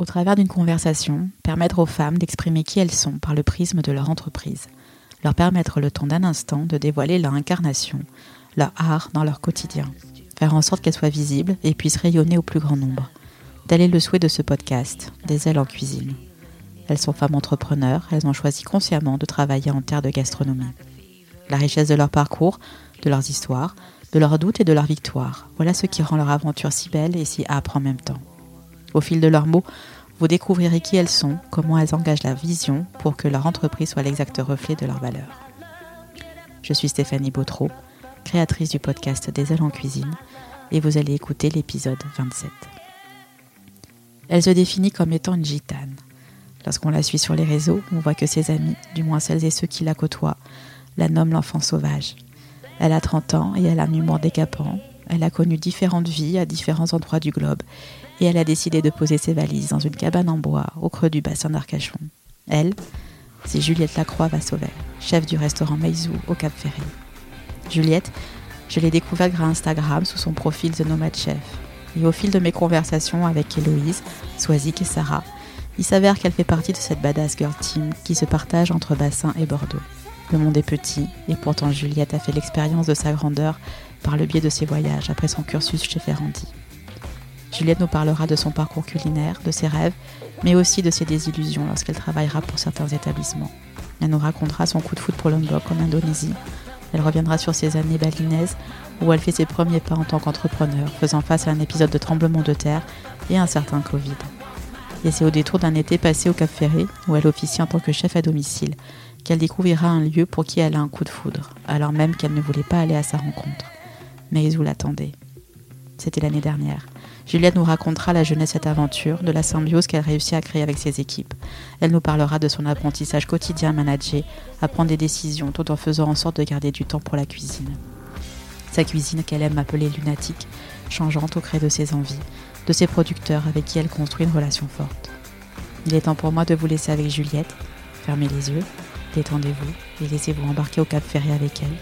Au travers d'une conversation, permettre aux femmes d'exprimer qui elles sont par le prisme de leur entreprise. Leur permettre le temps d'un instant de dévoiler leur incarnation, leur art dans leur quotidien. Faire en sorte qu'elles soient visibles et puissent rayonner au plus grand nombre. Tel est le souhait de ce podcast, Des ailes en cuisine. Elles sont femmes entrepreneurs, elles ont choisi consciemment de travailler en terre de gastronomie. La richesse de leur parcours, de leurs histoires, de leurs doutes et de leurs victoires, voilà ce qui rend leur aventure si belle et si âpre en même temps. Au fil de leurs mots, vous découvrirez qui elles sont, comment elles engagent la vision pour que leur entreprise soit l'exact reflet de leurs valeurs. Je suis Stéphanie Bautreau, créatrice du podcast Des ailes en cuisine, et vous allez écouter l'épisode 27. Elle se définit comme étant une gitane. Lorsqu'on la suit sur les réseaux, on voit que ses amis, du moins celles et ceux qui la côtoient, la nomment l'enfant sauvage. Elle a 30 ans et elle a un humour décapant. Elle a connu différentes vies à différents endroits du globe et elle a décidé de poser ses valises dans une cabane en bois au creux du bassin d'Arcachon. Elle, c'est Juliette Lacroix Vassauvet, chef du restaurant Meizou au Cap Ferré. Juliette, je l'ai découverte grâce Instagram sous son profil The Nomad Chef. Et au fil de mes conversations avec Héloïse, Swazik et Sarah, il s'avère qu'elle fait partie de cette badass girl team qui se partage entre Bassin et Bordeaux. Le monde est petit, et pourtant Juliette a fait l'expérience de sa grandeur par le biais de ses voyages après son cursus chez Ferrandi. Juliette nous parlera de son parcours culinaire, de ses rêves, mais aussi de ses désillusions lorsqu'elle travaillera pour certains établissements. Elle nous racontera son coup de foot pour Lombok en Indonésie. Elle reviendra sur ses années balinaises où elle fait ses premiers pas en tant qu'entrepreneur, faisant face à un épisode de tremblement de terre et un certain Covid. Et c'est au détour d'un été passé au Cap Ferré, où elle officie en tant que chef à domicile, qu'elle découvrira un lieu pour qui elle a un coup de foudre, alors même qu'elle ne voulait pas aller à sa rencontre. Mais où l'attendait. C'était l'année dernière. Juliette nous racontera la jeunesse cette aventure, de la symbiose qu'elle réussit à créer avec ses équipes. Elle nous parlera de son apprentissage quotidien manager, à prendre des décisions, tout en faisant en sorte de garder du temps pour la cuisine. Sa cuisine qu'elle aime appeler lunatique, changeante au gré de ses envies, de ses producteurs avec qui elle construit une relation forte. Il est temps pour moi de vous laisser avec Juliette. Fermez les yeux, détendez-vous et laissez-vous embarquer au Cap Ferré avec elle.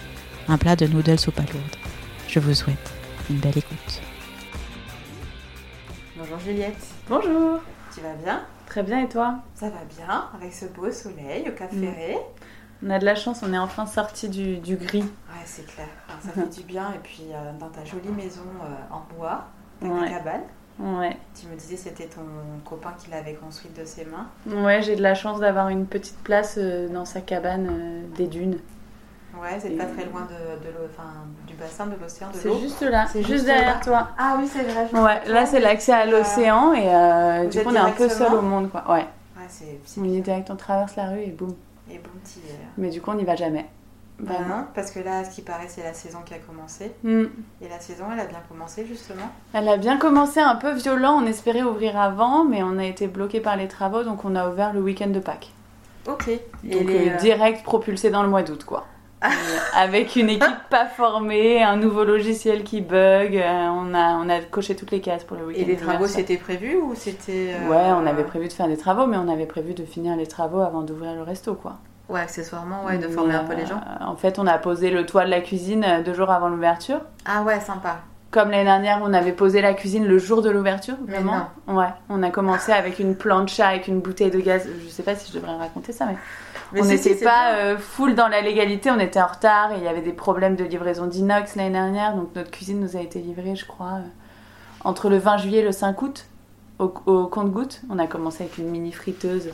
Un plat de noodles aux palourdes. Je vous souhaite une belle écoute. Juliette. Bonjour. Tu vas bien? Très bien et toi? Ça va bien, avec ce beau soleil au Cap Ferré. On a de la chance, on est enfin sorti du, du gris. Ouais, c'est clair. ça fait du bien. Et puis euh, dans ta jolie maison euh, en bois, ta cabane. Ouais. Tu me disais c'était ton copain qui l'avait construite de ses mains. Ouais, j'ai de la chance d'avoir une petite place euh, dans sa cabane des dunes. Ouais, c'est pas très loin de, de enfin, du bassin de l'océan. C'est juste là, c'est juste, derrière toi. Ah oui, c'est vrai. Ouais, là c'est l'accès à l'océan et du coup on est un peu seul au monde quoi. Ouais. ouais c'est, on est direct, on traverse la rue et boum. Et boum, petit. Mais du coup on n'y va jamais. Ben non, parce que là, ce qui paraît, c'est la saison qui a commencé. Mm. Et la saison, elle a bien commencé, justement. Elle a bien commencé un peu violent. On espérait ouvrir avant, mais on a été bloqué par les travaux, donc on a ouvert le week-end de Pâques. Ok. Donc et euh, direct propulsé dans le mois d'août, quoi. Avec une équipe pas formée, un nouveau logiciel qui bug. Euh, on, a, on a coché toutes les cases pour le week-end. Et les travaux, c'était prévu ou c'était. Euh, ouais, on avait prévu de faire des travaux, mais on avait prévu de finir les travaux avant d'ouvrir le resto, quoi. Ouais, accessoirement, ouais, de former un peu les gens. Euh, en fait, on a posé le toit de la cuisine euh, deux jours avant l'ouverture. Ah ouais, sympa. Comme l'année dernière, on avait posé la cuisine le jour de l'ouverture, vraiment. Ouais, on a commencé avec une plancha, avec une bouteille de gaz. Je sais pas si je devrais raconter ça, mais, on n'était pas euh, full dans la légalité, on était en retard et il y avait des problèmes de livraison d'inox l'année dernière, donc notre cuisine nous a été livrée, je crois, entre le 20 juillet et le 5 août au, au compte-goutte. On a commencé avec une mini friteuse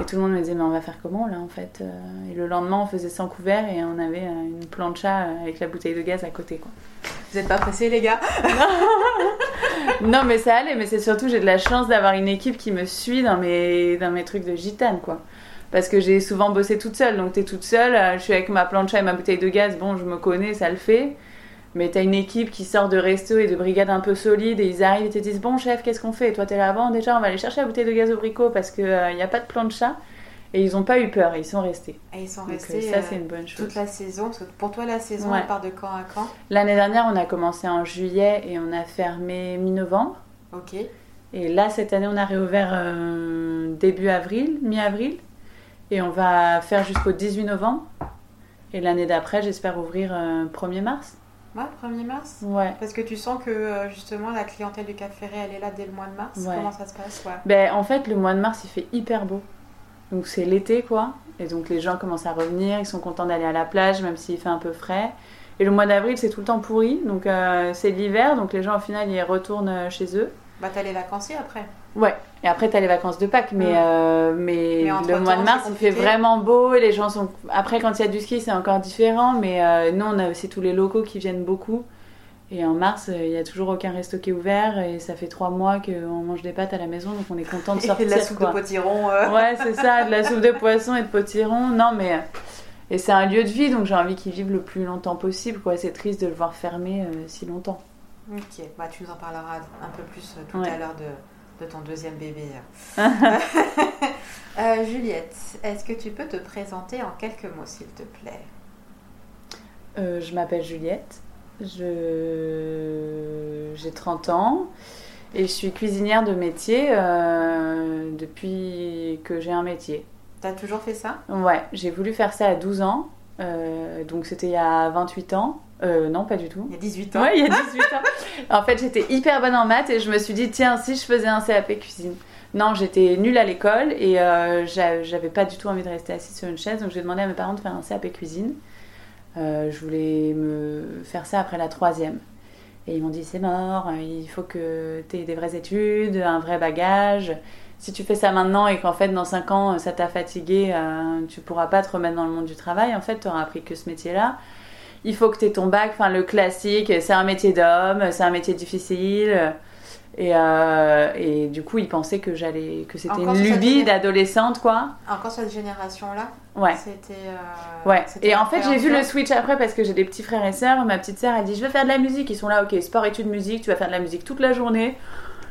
et tout le monde me disait, mais on va faire comment là en fait euh, Et le lendemain, on faisait sans couvert et on avait euh, une plancha euh, avec la bouteille de gaz à côté. Quoi. Vous n'êtes pas pressés, les gars? Non, mais ça allait, mais c'est surtout, j'ai de la chance d'avoir une équipe qui me suit dans mes, dans mes trucs de gitane, quoi. Parce que j'ai souvent bossé toute seule, donc t'es toute seule, je suis avec ma plancha et ma bouteille de gaz, bon, je me connais, ça le fait. Mais t'as une équipe qui sort de resto et de brigade un peu solide et ils arrivent et te disent Bon, chef, qu'est-ce qu'on fait? Et toi, t'es là, bon, déjà, on va aller chercher la bouteille de gaz au bricot parce qu'il n'y euh, a pas de plan de chat. Et ils n'ont pas eu peur, ils sont restés. Et ils sont restés. ça, c'est une bonne chose. Toute la saison, pour toi, la saison, elle part de quand à quand? L'année dernière, on a commencé en juillet et on a fermé mi-novembre. Ok. Et là, cette année, on a réouvert euh, début avril, mi-avril. Et on va faire jusqu'au 18 novembre. Et l'année d'après, j'espère ouvrir 1er euh, mars. Ouais, 1er mars Ouais. Parce que tu sens que euh, justement la clientèle du Cap Ferré, elle est là dès le mois de mars. Ouais. Comment ça se passe ouais? Ben, en fait, le mois de mars, il fait hyper beau. Donc, c'est l'été, quoi. Et donc, les gens commencent à revenir. Ils sont contents d'aller à la plage, même s'il fait un peu frais. Et le mois d'avril, c'est tout le temps pourri. Donc, euh, c'est l'hiver. Donc, les gens, au final, ils retournent euh, chez eux. Bah, t'as les vacanciers après. Ouais. Et après, t'as les vacances de Pâques. Mais, Mm. euh, mais, Mais le mois de mars, il fait vraiment beau. Et les gens sont. Après, quand il y a du ski, c'est encore différent. Mais euh, nous, on a aussi tous les locaux qui viennent beaucoup. Et en mars, euh, il n'y a toujours aucun resto qui est ouvert. Et ça fait trois mois qu'on mange des pâtes à la maison. Donc, on est content de Et sortir. de la soupe quoi. de potiron. euh. Ouais, c'est ça, de la soupe de poisson et de potiron. Non, mais. Et c'est un lieu de vie, donc j'ai envie qu'il vive le plus longtemps possible. quoi. C'est triste de le voir fermer euh, si longtemps. Ok, bah, tu nous en parleras un peu plus tout Ouais. à l'heure de, de ton deuxième bébé. Euh, Juliette, est-ce que tu peux te présenter en quelques mots, s'il te plaît? Euh, je m'appelle Juliette. Je... J'ai 30 ans. Et je suis cuisinière de métier euh, depuis que j'ai un métier. T'as toujours fait ça? Ouais, j'ai voulu faire ça à 12 ans. Donc c'était il y a 28 ans. Euh, non, pas du tout. Il y a 18 ans. Ouais, il y a 18 ans. En fait, j'étais hyper bonne en maths et je me suis dit, tiens, si je faisais un CAP cuisine. Non, j'étais nulle à l'école et euh, j'a- j'avais pas du tout envie de rester assise sur une chaise, donc j'ai demandé à mes parents de faire un CAP cuisine. Euh, je voulais me faire ça après la troisième. Et ils m'ont dit, c'est mort, il faut que tu aies des vraies études, un vrai bagage. Si tu fais ça maintenant et qu'en fait, dans 5 ans, ça t'a fatigué, euh, tu pourras pas te remettre dans le monde du travail. En fait, tu auras appris que ce métier-là il faut que tu aies ton bac, enfin le classique, c'est un métier d'homme, c'est un métier difficile. Et, euh, et du coup, ils pensaient que j'allais, que c'était une lubie d'adolescente, quoi. Encore cette génération-là Ouais. C'était. euh, Ouais. Et en fait, j'ai vu le switch après parce que j'ai des petits frères et sœurs. Ma petite sœur, elle dit, je veux faire de la musique. Ils sont là, ok, sport, études, musique. Tu vas faire de la musique toute la journée.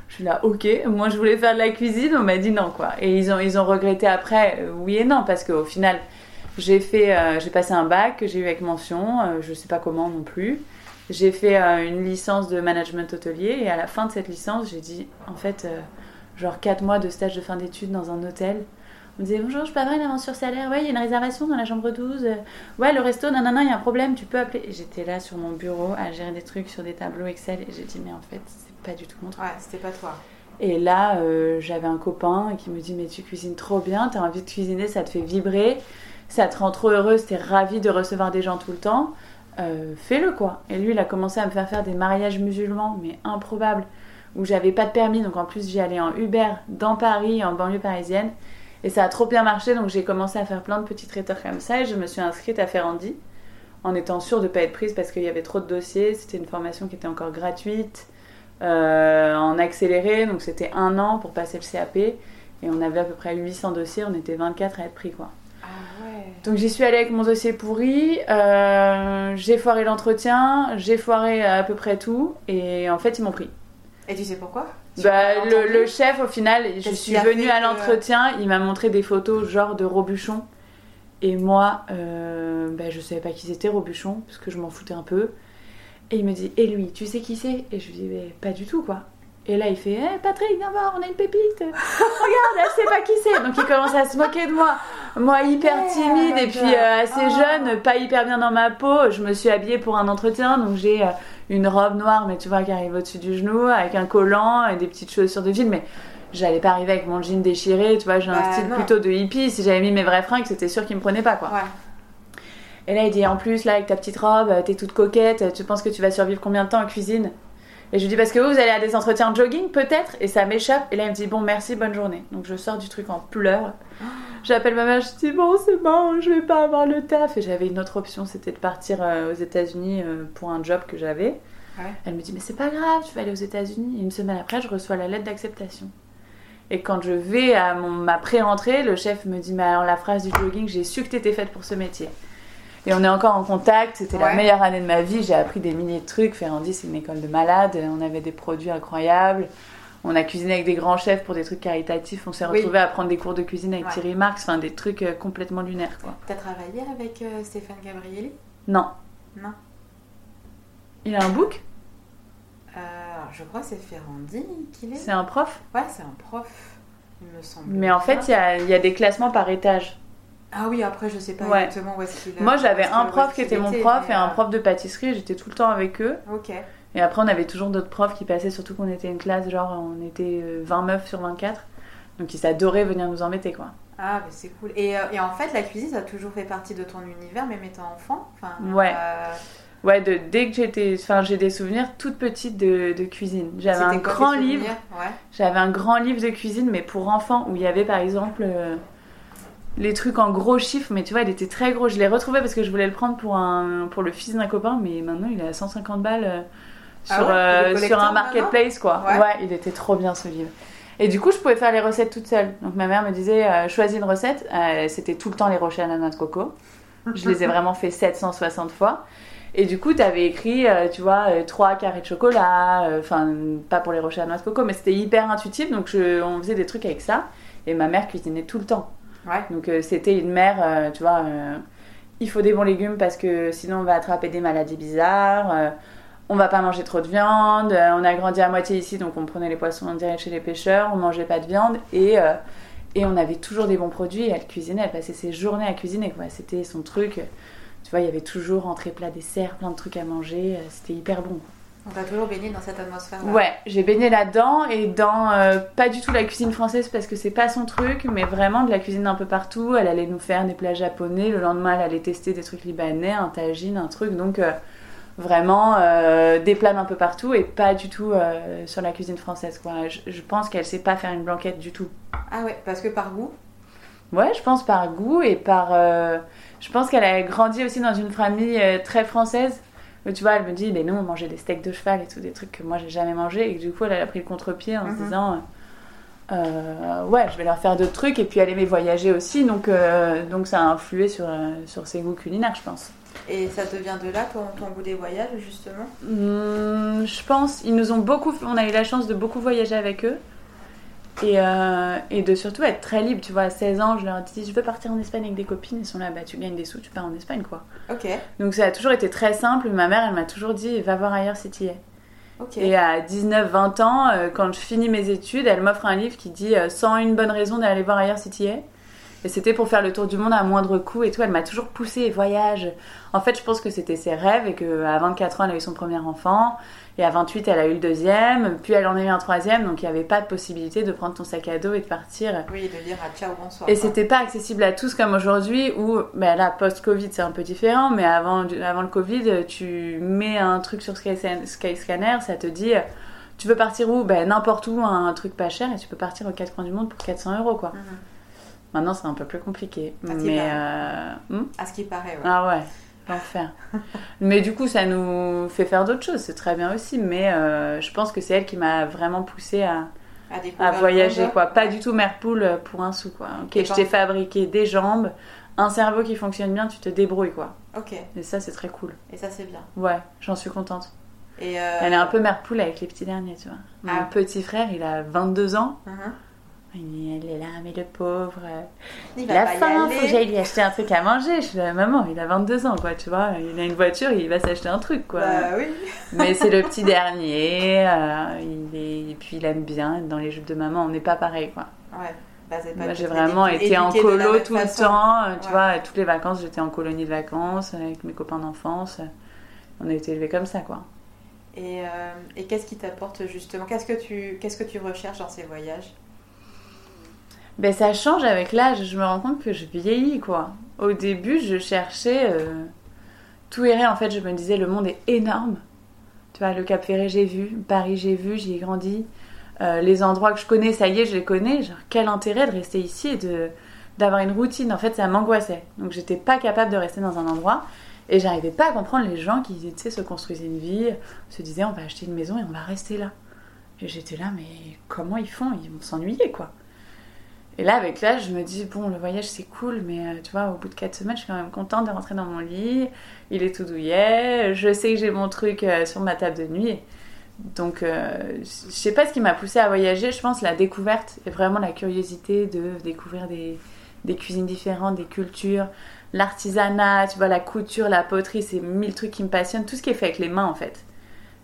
Je suis là, ok. Moi, je voulais faire de la cuisine. On m'a dit non, quoi. Et ils ont, ils ont regretté après, euh, oui et non, parce qu'au final, j'ai fait, euh, j'ai passé un bac que j'ai eu avec mention. euh, je sais pas comment non plus. J'ai fait euh, une licence de management hôtelier et à la fin de cette licence, j'ai dit, en fait, euh, genre 4 mois de stage de fin d'études dans un hôtel. On me disait bonjour, je peux avoir une avance sur salaire Ouais, il y a une réservation dans la chambre 12. Euh, Ouais, le resto, non, non, non, il y a un problème, tu peux appeler. J'étais là sur mon bureau à gérer des trucs sur des tableaux Excel et j'ai dit, mais en fait, c'est pas du tout mon truc. Ouais, c'était pas toi. Et là, j'avais un copain qui me dit, mais tu cuisines trop bien, t'as envie de cuisiner, ça te fait vibrer, ça te rend trop heureuse, t'es ravie de recevoir des gens tout le temps. Euh, Fais-le quoi. Et lui, il a commencé à me faire faire des mariages musulmans, mais improbables, où j'avais pas de permis, donc en plus j'y allais en Uber dans Paris, en banlieue parisienne. Et ça a trop bien marché, donc j'ai commencé à faire plein de petits traiteurs comme ça et je me suis inscrite à Ferrandi en étant sûre de ne pas être prise parce qu'il y avait trop de dossiers. C'était une formation qui était encore gratuite, euh, en accéléré, donc c'était un an pour passer le CAP. Et on avait à peu près 800 dossiers, on était 24 à être pris quoi. Ah. Donc j'y suis allée avec mon dossier pourri, euh, j'ai foiré l'entretien, j'ai foiré à peu près tout, et en fait ils m'ont pris. Et tu sais pourquoi? Tu Bah, le, chef, au final, je suis venue à que- l'entretien, il m'a montré des photos genre de Robuchon. Et moi, euh, bah, je savais pas qui c'était Robuchon, parce que je m'en foutais un peu. Et il me dit, et lui, tu sais qui c'est? Et je lui dis, mais pas du tout quoi. Et là, il fait, hé Patrick, viens voir, on a une pépite. Regarde, elle sait pas qui c'est. Donc il commence à se moquer de moi. Moi, hyper timide et puis euh, assez oh. jeune, pas hyper bien dans ma peau. Je me suis habillée pour un entretien, donc j'ai euh, une robe noire, mais tu vois, qui arrive au-dessus du genou, avec un collant et des petites chaussures de ville. Mais j'allais pas arriver avec mon jean déchiré, tu vois, j'ai un Bah, style non. plutôt de hippie. Si j'avais mis mes vraies fringues, c'était sûr qu'il me prenait pas, quoi. Ouais. Et là, il dit en plus, là, avec ta petite robe, euh, t'es toute coquette, tu penses que tu vas survivre combien de temps en cuisine? Et je lui dis parce que vous, vous allez à des entretiens de jogging, peut-être? Et ça m'échappe. Et là, il me dit bon, merci, bonne journée. Donc je sors du truc en pleurs. J'appelle ma mère, je dis bon, c'est bon, je vais pas avoir le taf. Et j'avais une autre option, c'était de partir euh, aux États-Unis euh, pour un job que j'avais. Ouais. Elle me dit mais c'est pas grave, tu vas aller aux États-Unis. Et Une semaine après, je reçois la lettre d'acceptation. Et quand je vais à mon, ma pré-entrée, le chef me dit Mais alors, la phrase du jogging, j'ai su que t'étais faite pour ce métier. Et on est encore en contact, c'était la meilleure année de ma vie, j'ai appris des milliers de trucs. Ferrandi, c'est une école de malades, on avait des produits incroyables. On a cuisiné avec des grands chefs pour des trucs caritatifs. On s'est Oui. retrouvés à prendre des cours de cuisine avec Ouais. Thierry Marx, enfin des trucs euh, complètement lunaires quoi. T'as travaillé avec euh, Stéphane Gabrielli? Non. Non. Il a un book? Euh, je crois que c'est Ferrandi qu'il est. C'est un prof? Ouais, c'est un prof, il me semble. Mais en fait, il y a, il y a des classements par étage. Ah oui, après, je sais pas Ouais. exactement où est-ce qu'il Moi, j'avais un prof qui était mon prof et un prof de pâtisserie. J'étais tout le temps avec eux. Ok. Et après, on avait toujours d'autres profs qui passaient, surtout qu'on était une classe, genre, on était euh, 20 meufs sur 24. Donc, ils adoraient venir nous embêter, quoi. Ah, mais c'est cool. Et, euh, et en fait, la cuisine, ça a toujours fait partie de ton univers, même étant enfant? Enfin, Ouais. euh, Ouais, de, dès que j'étais. Enfin, j'ai des souvenirs toute petite de, de cuisine. J'avais un grand livre. Ouais. J'avais un grand livre de cuisine, mais pour enfants, où il y avait par exemple euh, les trucs en gros chiffres, mais tu vois, il était très gros. Je l'ai retrouvé parce que je voulais le prendre pour, un, pour le fils d'un copain, mais maintenant il est à 150 balles euh, Ah sur, ouais, euh, sur un marketplace, quoi. Ouais. Ouais. il était trop bien ce livre. Et du coup, je pouvais faire les recettes toute seule. Donc ma mère me disait, euh, choisis une recette. Euh, C'était tout le temps les rochers à de coco. Je les ai vraiment fait 760 fois. Et du coup, tu avais écrit, euh, tu vois, euh, trois carrés de chocolat, euh, enfin, pas pour les rochers à noix de coco, mais c'était hyper intuitif, donc je- on faisait des trucs avec ça. Et ma mère cuisinait tout le temps. Ouais. Donc c'était une mère, tu vois, il faut des bons légumes parce que sinon on va attraper des maladies bizarres. On va pas manger trop de viande. euh, on a grandi à moitié ici, donc on prenait les poissons direct chez les pêcheurs. On mangeait pas de viande et euh, et on avait toujours des bons produits. Et elle cuisinait, elle passait ses journées à cuisiner. Quoi. C'était son truc. Tu vois, il y avait toujours entrée, plat, dessert, plein de trucs à manger. euh, C'était hyper bon. On t'a toujours baigné dans cette atmosphère-là. Ouais, j'ai baigné là-dedans et dans euh, pas du tout la cuisine française parce que c'est pas son truc, mais vraiment de la cuisine un peu partout. Elle allait nous faire des plats japonais, le lendemain elle allait tester des trucs libanais, un tagine, un truc. Donc euh, vraiment euh, des plats d'un peu partout et pas du tout euh, sur la cuisine française. Quoi. Je, je pense qu'elle sait pas faire une blanquette du tout. Ah ouais, parce que par goût? Ouais, je pense par goût et par. euh, je pense qu'elle a grandi aussi dans une famille très française. où, Tu vois, elle me dit, mais nous, on mangeait des steaks de cheval et tout, des trucs que moi, j'ai jamais mangé. Et que du coup, elle a pris le contre-pied en se Mhm. disant, euh, ouais, je vais leur faire d'autres trucs. Et puis, elle aimait voyager aussi. Donc, euh, donc ça a influé sur, euh, sur ses goûts culinaires, je pense. Et ça te vient de là, ton, ton goût des voyages, justement Hum, je pense, ils nous ont beaucoup. On a eu la chance de beaucoup voyager avec eux. Et, euh, et de surtout être très libre, tu vois, à 16 ans, je leur dis, je veux partir en Espagne avec des copines, ils sont là, bah tu gagnes des sous, tu pars en Espagne, quoi. Ok, Donc ça a toujours été très simple. Ma mère, elle m'a toujours dit va voir ailleurs si tu y es. ok. Et à 19-20 ans, euh, quand je finis mes études, elle m'offre un livre qui dit euh, 101 bonnes raisons d'aller voir ailleurs si tu y es. Et c'était pour faire le tour du monde à moindre coût et tout. Elle m'a toujours poussé voyage. En fait, je pense que c'était ses rêves et qu'à 24 ans, elle a eu son premier enfant. Et à 28, elle a eu le deuxième. Puis elle en a eu un troisième. Donc il n'y avait pas de possibilité de prendre ton sac à dos et de partir. Oui, de dire à ciao, bonsoir. Et c'était pas accessible à tous comme aujourd'hui où, ben là, post-Covid, c'est un peu différent, mais avant, avant le Covid, tu mets un truc sur Skyscan- Skyscanner, ça te dit, tu veux partir où? Ben n'importe où, un truc pas cher, et tu peux partir aux quatre coins du monde pour 400 euros, quoi. Mhm. Maintenant, c'est un peu plus compliqué. C'est mais, euh, hmm? À ce qui paraît, ouais. ah ouais, l'enfer. mais du coup, ça nous fait faire d'autres choses, c'est très bien aussi, mais euh, je pense que c'est elle qui m'a vraiment poussé à, À, à voyager quoi. Pas du tout mère poule pour un sou quoi. Ok je t'ai fabriqué des jambes un cerveau qui fonctionne bien tu te débrouilles quoi. Ok, et ça c'est très cool. Et ça c'est bien. ouais j'en suis contente. Et euh, elle est un peu mère poule avec les petits derniers tu vois. Mon Ah. petit frère il a 22 ans. Mhm. Il elle est là mais le pauvre euh, Il il va a pas y faim faut que j'aille lui acheter un truc à manger je suis là, maman il a 22 ans quoi tu vois il a une voiture il va s'acheter un truc quoi Bah oui. mais c'est le petit dernier euh, il est... et puis il aime bien être dans les jupes de maman on n'est pas pareil quoi Ouais. Bah, Moi, j'ai vraiment été en la colo tout le temps. euh, Tu Ouais. vois, toutes les vacances, j'étais en colonie de vacances avec mes copains d'enfance. On a été élevés comme ça, quoi. Et, euh, et qu'est-ce qui t'apporte justement? Qu'est-ce que tu qu'est-ce que tu recherches dans ces voyages? Ben, ça change avec l'âge. Je me rends compte que je vieillis, quoi. Au début, je cherchais euh, tout errer. En fait, je me disais, le monde est énorme. Tu vois, le Cap Ferré, j'ai vu. Paris, j'ai vu. J'y ai grandi. Euh, les endroits que je connais, ça y est, je les connais. Genre, quel intérêt de rester ici et de d'avoir une routine? En fait, ça m'angoissait. Donc, j'étais pas capable de rester dans un endroit. Et j'arrivais pas à comprendre les gens qui, tu sais, se construisaient une vie, se disaient, on va acheter une maison et on va rester là. Et j'étais là, mais comment ils font? Ils vont s'ennuyer, quoi. Et là, avec l'âge, je me dis, bon, le voyage, c'est cool, mais euh, tu vois, au bout de 4 semaines, je suis quand même contente de rentrer dans mon lit. Il est tout douillet. Je sais que j'ai mon truc euh, sur ma table de nuit. Donc, euh, je sais pas ce qui m'a poussée à voyager. Je pense la découverte et vraiment la curiosité de découvrir des, des cuisines différentes, des cultures, l'artisanat, tu vois, la couture, la poterie, c'est mille trucs qui me passionnent. Tout ce qui est fait avec les mains, en fait.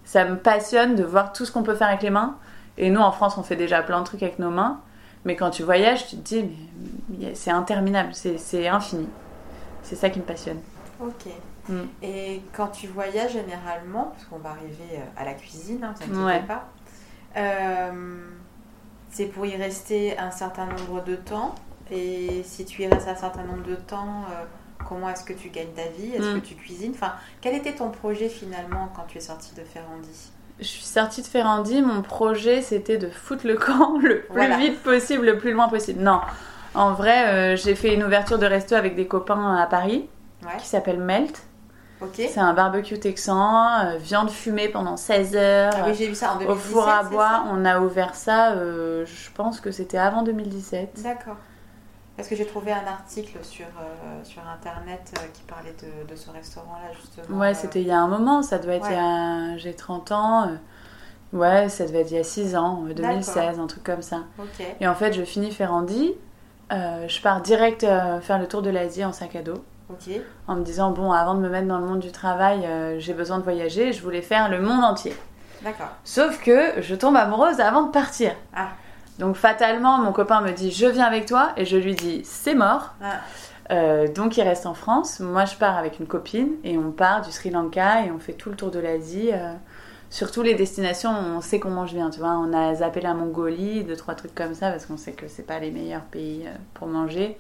Ça me passionne de voir tout ce qu'on peut faire avec les mains. Et nous, en France, on fait déjà plein de trucs avec nos mains. Mais quand tu voyages, tu te dis, mais c'est interminable, c'est infini. C'est ça qui me passionne. Ok. Mm. Et quand tu voyages généralement, parce qu'on va arriver euh, à la cuisine, hein, vous inquiétez pas, euh, c'est pour y rester un certain nombre de temps. Et si tu y restes un certain nombre de temps, euh, comment est-ce que tu gagnes ta vie? Est-ce mm. que tu cuisines? Enfin, quel était ton projet finalement quand tu es sortie de Ferrandi? Je suis sortie de Ferrandi, mon projet c'était de foutre le camp le plus vite possible, le plus loin possible. Non, en vrai, j'ai fait une ouverture de resto avec des copains à Paris qui s'appelle Melt. C'est un barbecue texan, euh, viande fumée pendant 16 heures. Ah oui, j'ai vu ça en 2017. Au four à bois, on a ouvert ça, euh, je pense que c'était avant 2017. D'accord. Parce que j'ai trouvé un article sur, euh, sur internet qui parlait de, de ce restaurant-là, justement. Ouais, c'était il y a un moment, ça doit être il y a. J'ai 30 ans. ouais, ça devait être il y a 6 ans, 2016, un truc comme ça. Et en fait, je finis Ferrandi, je pars direct faire le tour de l'Asie en sac à dos. En me disant, bon, avant de me mettre dans le monde du travail, euh, j'ai besoin de voyager, je voulais faire le monde entier. D'accord. Sauf que je tombe amoureuse avant de partir. Ah. Donc fatalement, mon copain me dit, je viens avec toi, et je lui dis, c'est mort. Ah. Euh, donc il reste en France. Moi, je pars avec une copine et on part du Sri Lanka et on fait tout le tour de l'Asie. Euh, sur toutes les destinations, on sait comment je viens. Tu vois, on a zappé la Mongolie, deux trois trucs comme ça parce qu'on sait que c'est pas les meilleurs pays pour manger.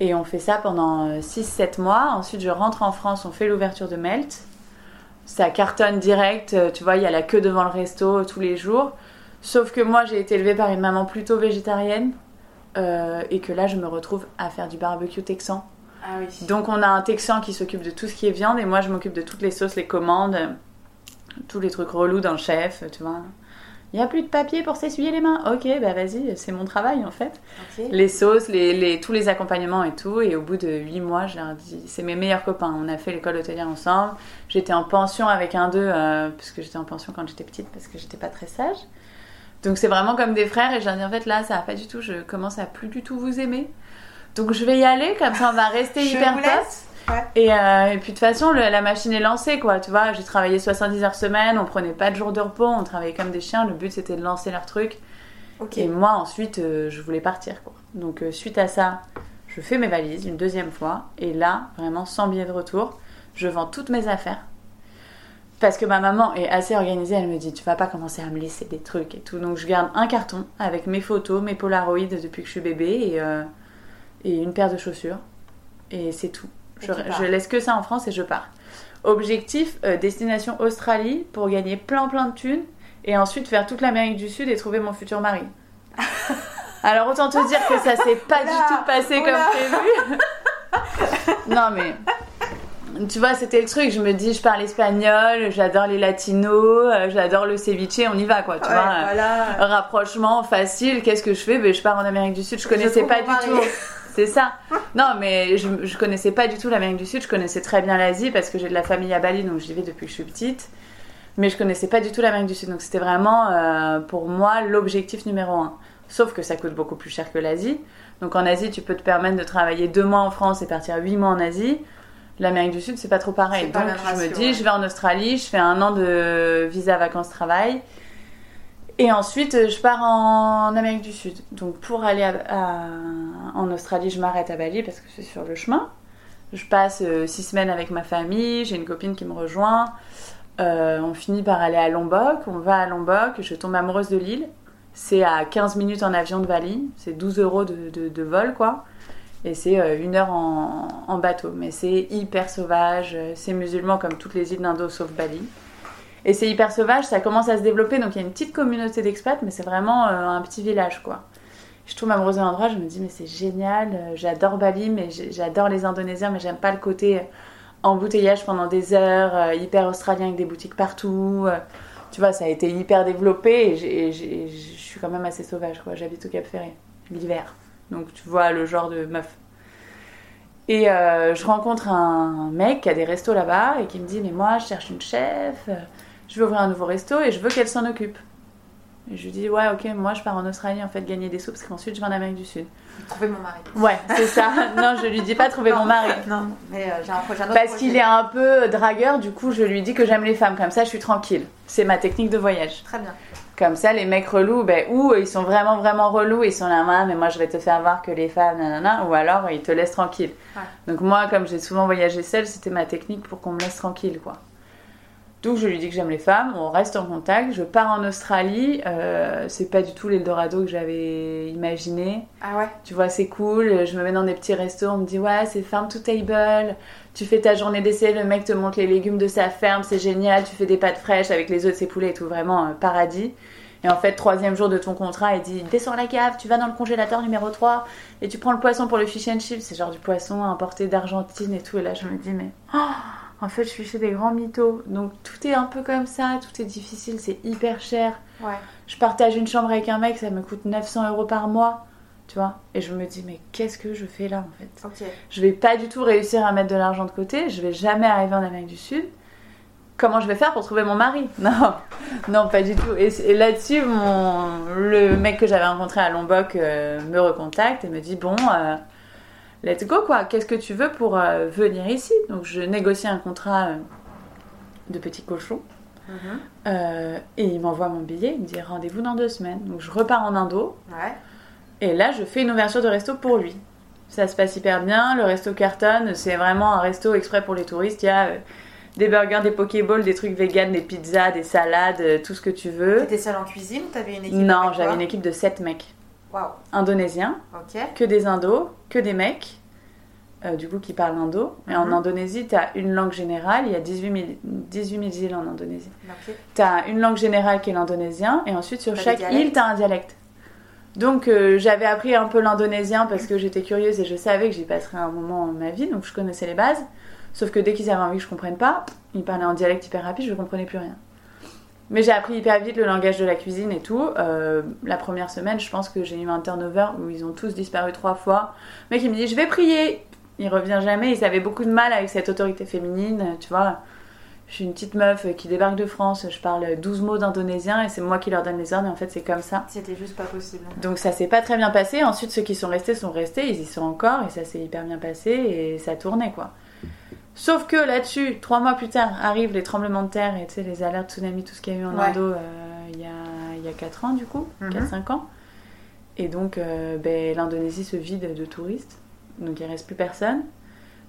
Et on fait ça pendant 6-7 euh, mois. Ensuite, je rentre en France, on fait l'ouverture de Melt. Ça cartonne direct, euh, tu vois, il y a la queue devant le resto tous les jours. Sauf que moi, j'ai été élevée par une maman plutôt végétarienne. Euh, et que là, je me retrouve à faire du barbecue texan. Ah oui. Donc, on a un texan qui s'occupe de tout ce qui est viande. Et moi, je m'occupe de toutes les sauces, les commandes, tous les trucs relous d'un chef, tu vois. Il n'y a plus de papier pour s'essuyer les mains. Ok, bah vas-y, c'est mon travail en fait. Les sauces, les, tous les accompagnements et tout. Et au bout de huit mois, je leur dit, c'est mes meilleurs copains. On a fait l'école hôtelière ensemble. J'étais en pension avec un d'eux, euh, puisque j'étais en pension quand j'étais petite, parce que j'étais pas très sage. Donc c'est vraiment comme des frères. Et j'ai dit, en fait, là, ça va pas du tout. Je commence à plus du tout vous aimer. Donc je vais y aller, comme ça on va rester hyper potes. Euh, et, puis de toute façon, la machine est lancée, quoi. Tu vois, j'ai travaillé 70 heures semaine, on prenait pas de jours de repos, on travaillait comme des chiens. Le but c'était de lancer leur truc. Et moi, ensuite, euh, je voulais partir, quoi. Donc, euh, suite à ça, je fais mes valises une deuxième fois. Et là, vraiment, sans billet de retour, je vends toutes mes affaires. Parce que ma maman est assez organisée, elle me dit Tu vas pas commencer à me laisser des trucs et tout. Donc, je garde un carton avec mes photos, mes Polaroids depuis que je suis bébé et, et une paire de chaussures. Et c'est tout. Je, laisse que ça en France et je pars. Objectif, euh, destination Australie pour gagner plein plein de thunes et ensuite faire toute l'Amérique du Sud et trouver mon futur mari. Alors autant te dire que ça s'est pas du tout passé comme prévu. non mais tu vois, c'était le truc. Je me dis, je parle espagnol, j'adore les latinos, euh, j'adore le ceviche, on y va quoi. Tu vois, rapprochement facile. Qu'est-ce que je fais? Ben, Je pars en Amérique du Sud. Je connaissais pas du tout. C'est ça. Non, mais je, je connaissais pas du tout l'Amérique du Sud. Je connaissais très bien l'Asie parce que j'ai de la famille à Bali, donc j'y vais depuis que je suis petite. Mais je connaissais pas du tout l'Amérique du Sud. Donc c'était vraiment euh, pour moi l'objectif numéro un. Sauf que ça coûte beaucoup plus cher que l'Asie. Donc en Asie, tu peux te permettre de travailler deux mois en France et partir huit mois en Asie. L'Amérique du Sud, c'est pas trop pareil. Donc je me dis, je vais en Australie, je fais un an de visa vacances-travail. Et ensuite, euh, je pars en Amérique du Sud. Donc pour aller en Australie, je m'arrête à Bali parce que c'est sur le chemin. Je passe euh, six semaines avec ma famille, j'ai une copine qui me rejoint. Euh, on finit par aller à Lombok, on va à Lombok, je tombe amoureuse de l'île. C'est à 15 minutes en avion de Bali, c'est 12 euros de, vol quoi. Et c'est une heure en, bateau. Mais c'est hyper sauvage, c'est musulman comme toutes les îles d'Indo sauf Bali. Et c'est hyper sauvage, ça commence à se développer, donc il y a une petite communauté d'expats, mais c'est vraiment euh, un petit village. Je trouve amoureuse de l'endroit, je me dis, mais c'est génial, euh, j'adore Bali, mais j'adore les Indonésiens, mais j'aime pas le côté embouteillage pendant des heures, euh, hyper australien avec des boutiques partout. tu vois, ça a été hyper développé et, je suis quand même assez sauvage. J'habite au Cap Ferré, l'hiver. Donc tu vois le genre de meuf. Et je rencontre un mec qui a des restos là-bas et qui me dit Mais moi, je cherche une chef, je veux ouvrir un nouveau resto et je veux qu'elle s'en occupe. Et je lui dis, ouais, ok, moi je pars en Australie en fait gagner des sous parce qu'ensuite je vais en Amérique du Sud. Trouver mon mari. Ouais, c'est ça. non, je lui dis pas trouver mon mari. Non, mais euh, j'ai un projet. Parce qu'il est un peu dragueur, du coup je lui dis que j'aime les femmes, comme ça je suis tranquille. C'est ma technique de voyage. Très bien. Comme ça, les mecs relous, ben, ou ils sont vraiment, vraiment relous, ils sont là, ah, mais moi je vais te faire voir que les femmes, nanana, ou alors ils te laissent tranquille. Donc moi, comme j'ai souvent voyagé seule, c'était ma technique pour qu'on me laisse tranquille, quoi. Donc je lui dis que j'aime les femmes, on reste en contact. Je pars en Australie, euh, c'est pas du tout l'Eldorado que j'avais imaginé. Ah ouais Tu vois, c'est cool. Je me mets dans des petits restos, on me dit ouais, c'est farm to table. Tu fais ta journée d'essai, le mec te montre les légumes de sa ferme, c'est génial. Tu fais des pâtes fraîches avec les œufs de ses poulets et tout, vraiment un paradis. Et en fait, troisième jour de ton contrat, il dit descends à la cave, tu vas dans le congélateur numéro 3 et tu prends le poisson pour le fish and chips. C'est genre du poisson importé d'Argentine et tout. Et là, je me dis mais. Oh en fait, je suis chez des grands mythos. Donc tout est un peu comme ça, tout est difficile, c'est hyper cher. Ouais. Je partage une chambre avec un mec, ça me coûte 900 euros par mois. Tu vois Et je me dis, mais qu'est-ce que je fais là en fait? Je vais pas du tout réussir à mettre de l'argent de côté, je vais jamais arriver en Amérique du Sud. Comment je vais faire pour trouver mon mari? Non, non, pas du tout. Et, là-dessus, mon... le mec que j'avais rencontré à Lombok euh, me recontacte et me dit, bon. Euh, let's go quoi, qu'est-ce que tu veux pour euh, venir ici? Donc je négocie un contrat euh, de petit cochon. Mhm. Euh, et il m'envoie mon billet, il me dit rendez-vous dans deux semaines. Donc je repars en Indo. Ouais. Et là, je fais une ouverture de resto pour lui. Ça se passe hyper bien, le resto cartonne, c'est vraiment un resto exprès pour les touristes. Il y a des burgers, des pokéballs, des trucs vegan, des pizzas, des salades, tout ce que tu veux. T'étais seule en cuisine? Ou t'avais une équipe Non, j'avais une équipe de 7 mecs. Wow. Indonésiens. Ok. Que des indos, que des mecs. Euh, du coup qui parlent indo. Et en Mhm. Indonésie, tu as une langue générale, il y a 18 000, 18 000 îles en Indonésie. Ok. Tu as une langue générale qui est l'indonésien, et ensuite sur chaque île, tu as un dialecte. Donc euh, j'avais appris un peu l'indonésien parce que j'étais curieuse et je savais que j'y passerais un moment de ma vie, donc je connaissais les bases. Sauf que dès qu'ils avaient envie que je comprenne pas, ils parlaient en dialecte hyper rapide, je ne comprenais plus rien. Mais j'ai appris hyper vite le langage de la cuisine et tout. Euh, la première semaine, je pense que j'ai eu un turnover où ils ont tous disparu trois fois. Le mec, il me dit Je vais prier. Il revient jamais. Ils avaient beaucoup de mal avec cette autorité féminine. Tu vois, je suis une petite meuf qui débarque de France. Je parle 12 mots d'indonésien et c'est moi qui leur donne les ordres. Et en fait, c'est comme ça. C'était juste pas possible. Donc ça s'est pas très bien passé. Ensuite, ceux qui sont restés sont restés. Ils y sont encore et ça s'est hyper bien passé et ça tournait quoi. Sauf que là-dessus, trois mois plus tard, arrivent les tremblements de terre et tu sais, les alertes tsunami, tout ce qu'il y a eu en Ouais. Indo euh, il y, a, il y a 4 ans du coup, Mhm. 4-5 ans. Et donc euh, ben, l'Indonésie se vide de touristes, donc il reste plus personne.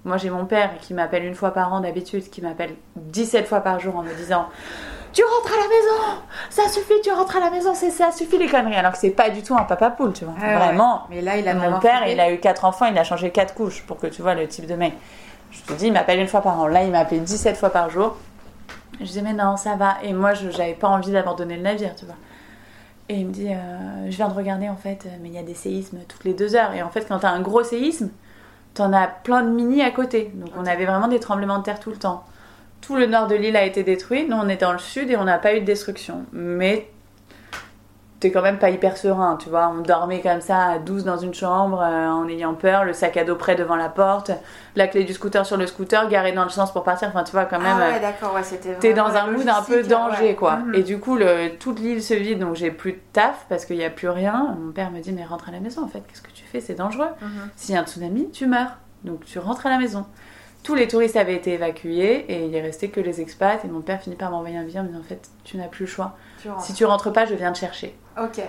Moi j'ai mon père qui m'appelle une fois par an d'habitude, qui m'appelle 17 fois par jour en me disant Tu rentres à la maison Ça suffit, tu rentres à la maison, c'est ça, suffit les conneries. Alors que c'est pas du tout un papa poule, tu vois. Ah ouais. Vraiment, Mais là, il a mon père, il a eu quatre enfants, il a changé quatre couches pour que tu vois le type de mec. Je te dis, il m'appelle une fois par an. Là, il m'appelait 17 fois par jour. Je disais, mais non, ça va. Et moi, je j'avais pas envie d'abandonner le navire, tu vois. Et il me dit, euh, je viens de regarder en fait, euh, mais il y a des séismes toutes les deux heures. Et en fait, quand t'as un gros séisme, t'en as plein de mini à côté. Donc on avait vraiment des tremblements de terre tout le temps. Tout le nord de l'île a été détruit. Nous, on est dans le sud et on n'a pas eu de destruction. Mais t'es quand même pas hyper serein, tu vois. On dormait comme ça à 12 dans une chambre euh, en ayant peur, le sac à dos près devant la porte, la clé du scooter sur le scooter, garé dans le sens pour partir. Enfin, tu vois, quand même. Ah euh, ouais, d'accord, ouais, c'était T'es dans un mood un peu danger, ouais. quoi. Mhm. Et du coup, le, toute l'île se vide, donc j'ai plus de taf parce qu'il n'y a plus rien. Mon père me dit, mais rentre à la maison, en fait, qu'est-ce que tu fais? C'est dangereux. Mhm. S'il y a un tsunami, tu meurs. Donc tu rentres à la maison. Tous les touristes avaient été évacués et il est resté que les expats. Et mon père finit par m'envoyer un billet en me disant, en fait, tu n'as plus le choix. Tu. Si tu rentres pas, je viens te chercher. Ok.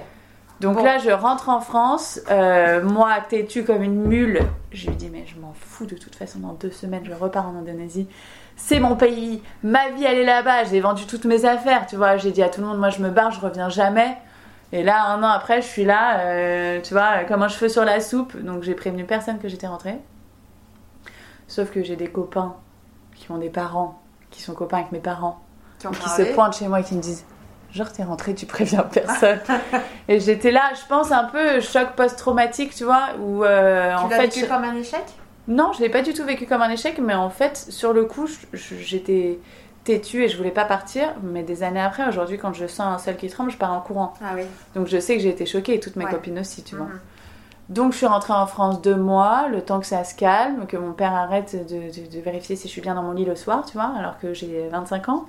Donc Bon. là, je rentre en France, euh, moi têtue comme une mule. Je lui dis, mais je m'en fous de toute façon, dans deux semaines, je repars en Indonésie. C'est mon pays, ma vie, elle est là-bas. J'ai vendu toutes mes affaires, tu vois. J'ai dit à tout le monde, moi, je me barre, je reviens jamais. Et là, un an après, je suis là, euh, tu vois, comme un cheveu sur la soupe. Donc j'ai prévenu personne que j'étais rentrée. Sauf que j'ai des copains qui ont des parents, qui sont copains avec mes parents qui se pointent chez moi et qui me disent genre t'es rentrée tu préviens personne et j'étais là je pense un peu choc post-traumatique tu vois où euh, Tu en l'as fait vécu je- comme un échec? Non je l'ai pas du tout vécu comme un échec mais en fait sur le coup j'étais têtue et je voulais pas partir mais des années après aujourd'hui quand je sens un seul qui tremble je pars en courant Ah oui. donc je sais que j'ai été choquée et toutes mes Ouais. copines aussi tu vois Mhm. donc je suis rentrée en France deux mois, le temps que ça se calme, que mon père arrête de, de- de vérifier si je suis bien dans mon lit le soir, tu vois, alors que j'ai 25 ans.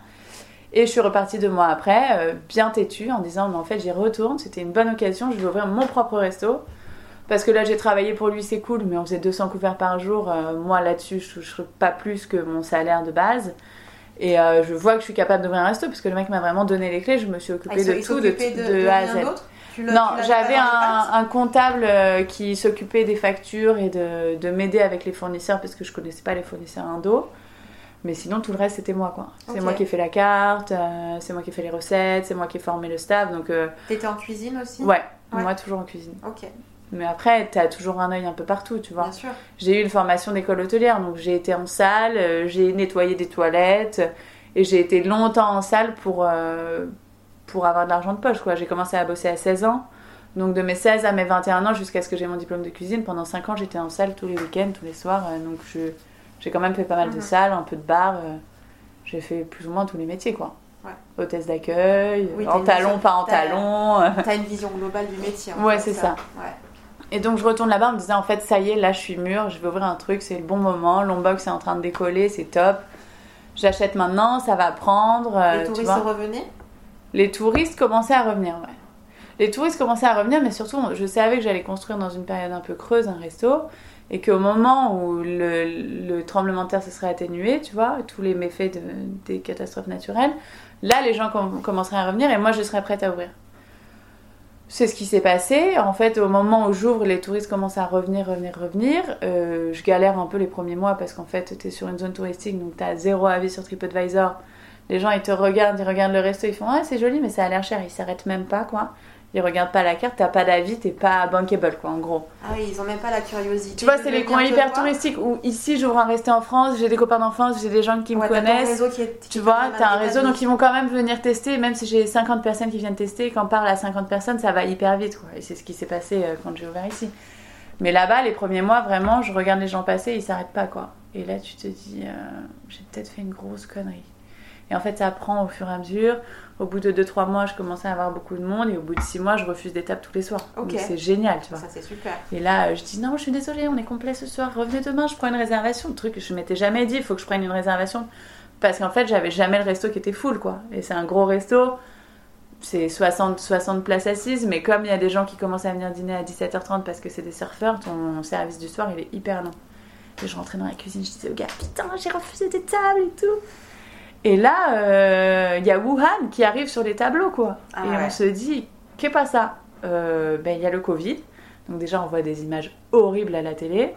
Et je suis repartie deux mois après, euh, bien têtue, en disant, mais en fait j'y retourne, c'était une bonne occasion, je vais ouvrir mon propre resto. Parce que là j'ai travaillé pour lui, c'est cool, mais on faisait 200 couverts par jour. euh, moi là-dessus, je touche pas plus que mon salaire de base. Et euh, je vois que je suis capable d'ouvrir un resto parce que le mec m'a vraiment donné les clés. Je me suis occupée ah, de tout, de, de, A à Z. non, j'avais un, un, comptable qui s'occupait des factures et de, de m'aider avec les fournisseurs parce que je connaissais pas les fournisseurs indo. Mais sinon, tout le reste, c'était moi, quoi. C'est moi qui ai fait la carte, euh, c'est moi qui ai fait les recettes, c'est moi qui ai formé le staff, donc... Euh... T'étais en cuisine aussi? Ouais, moi, toujours en cuisine. Ok. Mais après, t'as toujours un œil un peu partout, tu vois. Bien sûr. J'ai eu une formation d'école hôtelière, donc j'ai été en salle, euh, j'ai nettoyé des toilettes, et j'ai été longtemps en salle pour, euh, pour avoir de l'argent de poche, quoi. J'ai commencé à bosser à 16 ans, donc de mes 16 à mes 21 ans, jusqu'à ce que j'ai mon diplôme de cuisine, pendant 5 ans, j'étais en salle tous les week-ends, tous les soirs, donc je j'ai quand même fait pas mal de mhm. salles, un peu de bar. Euh, j'ai fait plus ou moins tous les métiers, quoi. Ouais. Hôtesse d'accueil, en talon, pas en talon. T'as une vision globale du métier. ouais, c'est ça. Ouais. Et donc je retourne là-bas en me disant en fait ça y est, là je suis mûre, je vais ouvrir un truc, c'est le bon moment, l'onbox est en train de décoller, c'est top. J'achète maintenant, ça va prendre. Euh, les touristes revenaient? Les touristes commençaient à revenir, ouais. Les touristes commençaient à revenir, mais surtout je savais que j'allais construire dans une période un peu creuse un resto et qu'au moment où le, tremblement de terre se serait atténué, tu vois, tous les méfaits des catastrophes naturelles, là les gens commenceraient à revenir et moi je serais prête à ouvrir. C'est ce qui s'est passé. En fait, au moment où j'ouvre, les touristes commencent à revenir, revenir, revenir. Euh, je galère un peu les premiers mois parce qu'en fait, tu es sur une zone touristique, donc tu as zéro avis sur TripAdvisor. Les gens, ils te regardent, ils regardent le resto, ils font Ah, c'est joli, mais ça a l'air cher. Ils s'arrêtent même pas, quoi ils regardent pas la carte, t'as pas d'avis, t'es pas bankable quoi en gros. Ah oui, ils ont même pas la curiosité. Tu vois, c'est les coins hyper touristiques où ici j'ouvre un resto en France, j'ai des copains d'enfance, j'ai des gens qui me connaissent. tu vois, t'as un réseau donc ils vont quand même venir tester, même si j'ai 50 personnes qui viennent tester, quand on parle à 50 personnes, ça va hyper vite quoi. Et c'est ce qui s'est passé euh, quand j'ai ouvert ici. Mais là-bas, les premiers mois, vraiment, je regarde les gens passer, ils s'arrêtent pas quoi. Et là, tu te dis, euh, j'ai peut-être fait une grosse connerie. Et en fait, ça apprend au fur et à mesure. Au bout de 2-3 mois, je commençais à avoir beaucoup de monde. Et au bout de 6 mois, je refuse des tables tous les soirs. Donc c'est génial, tu vois. Ça, c'est super. Et là, je dis non, je suis désolée, on est complet ce soir. Revenez demain, je prends une réservation. Le truc, je m'étais jamais dit, il faut que je prenne une réservation. Parce qu'en fait, j'avais jamais le resto qui était full, quoi. Et c'est un gros resto. C'est 60, 60 places assises, mais comme il y a des gens qui commencent à venir dîner à 17h30 parce que c'est des surfeurs, ton service du soir il est hyper long. Et je rentrais dans la cuisine, je disais au gars, putain, j'ai refusé des tables et tout. Et là, euh, il y a Wuhan qui arrive sur les tableaux, quoi. Ah et on se dit, qu'est pas ça euh, Ben, il y a le Covid. Donc déjà, on voit des images horribles à la télé.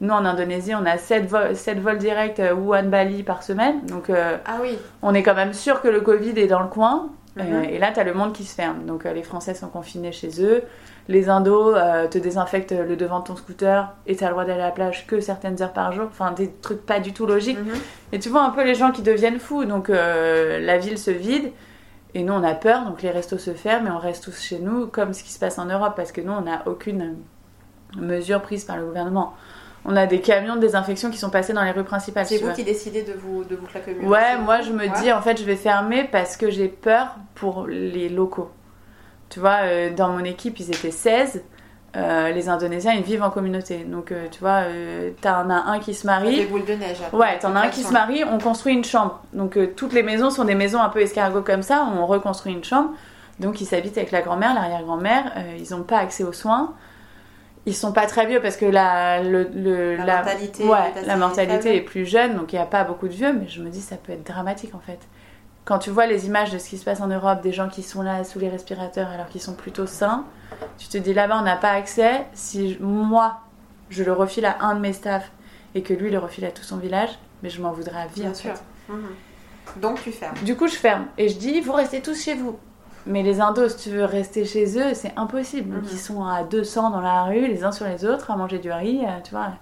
Nous, en Indonésie, on a 7, vols directs euh, Wuhan-Bali par semaine. Donc, ah oui. on est quand même sûr que le Covid est dans le coin. Mhm. et là, tu as le monde qui se ferme. Donc, les Français sont confinés chez eux les indos euh, te désinfectent le devant de ton scooter et t'as le droit d'aller à la plage que certaines heures par jour. Enfin, des trucs pas du tout logiques. Mhm. Et tu vois un peu les gens qui deviennent fous. Donc, euh, la ville se vide. Et nous, on a peur, donc les restos se ferment et on reste tous chez nous, comme ce qui se passe en Europe, parce que nous, on n'a aucune mesure prise par le gouvernement. On a des camions de désinfection qui sont passés dans les rues principales. C'est vous qui décidez de vous, de vous claquer Ouais, moi je me dis en fait je vais fermer parce que j'ai peur pour les locaux. Tu vois, euh, dans mon équipe, ils étaient 16. Euh, les Indonésiens, ils vivent en communauté. Donc, euh, tu vois, t'en as un qui se marie. Des boules de neige. Ouais, t'en as un qui se marie, on construit une chambre. Donc, toutes les maisons sont des maisons un peu escargot comme ça, on reconstruit une chambre. Donc, ils s'habitent avec la grand-mère, l'arrière-grand-mère. ils n'ont pas accès aux soins. Ils sont pas très vieux parce que la, le, la, mortalité, ouais, la mortalité est plus jeune, donc il n'y a pas beaucoup de vieux. Mais je me dis, ça peut être dramatique en fait quand tu vois les images de ce qui se passe en Europe, des gens qui sont là sous les respirateurs alors qu'ils sont plutôt sains, tu te dis là-bas on n'a pas accès. Si moi je le refile à un de mes staffs et que lui le refile à tout son village, mais je m'en voudrais à vie. Bien sûr. Mhm. Donc tu fermes. Du coup je ferme et je dis vous restez tous chez vous. Mais les Indos, si tu veux rester chez eux, c'est impossible. Donc ils sont à 200 dans la rue, les uns sur les autres, à manger du riz, euh, tu vois.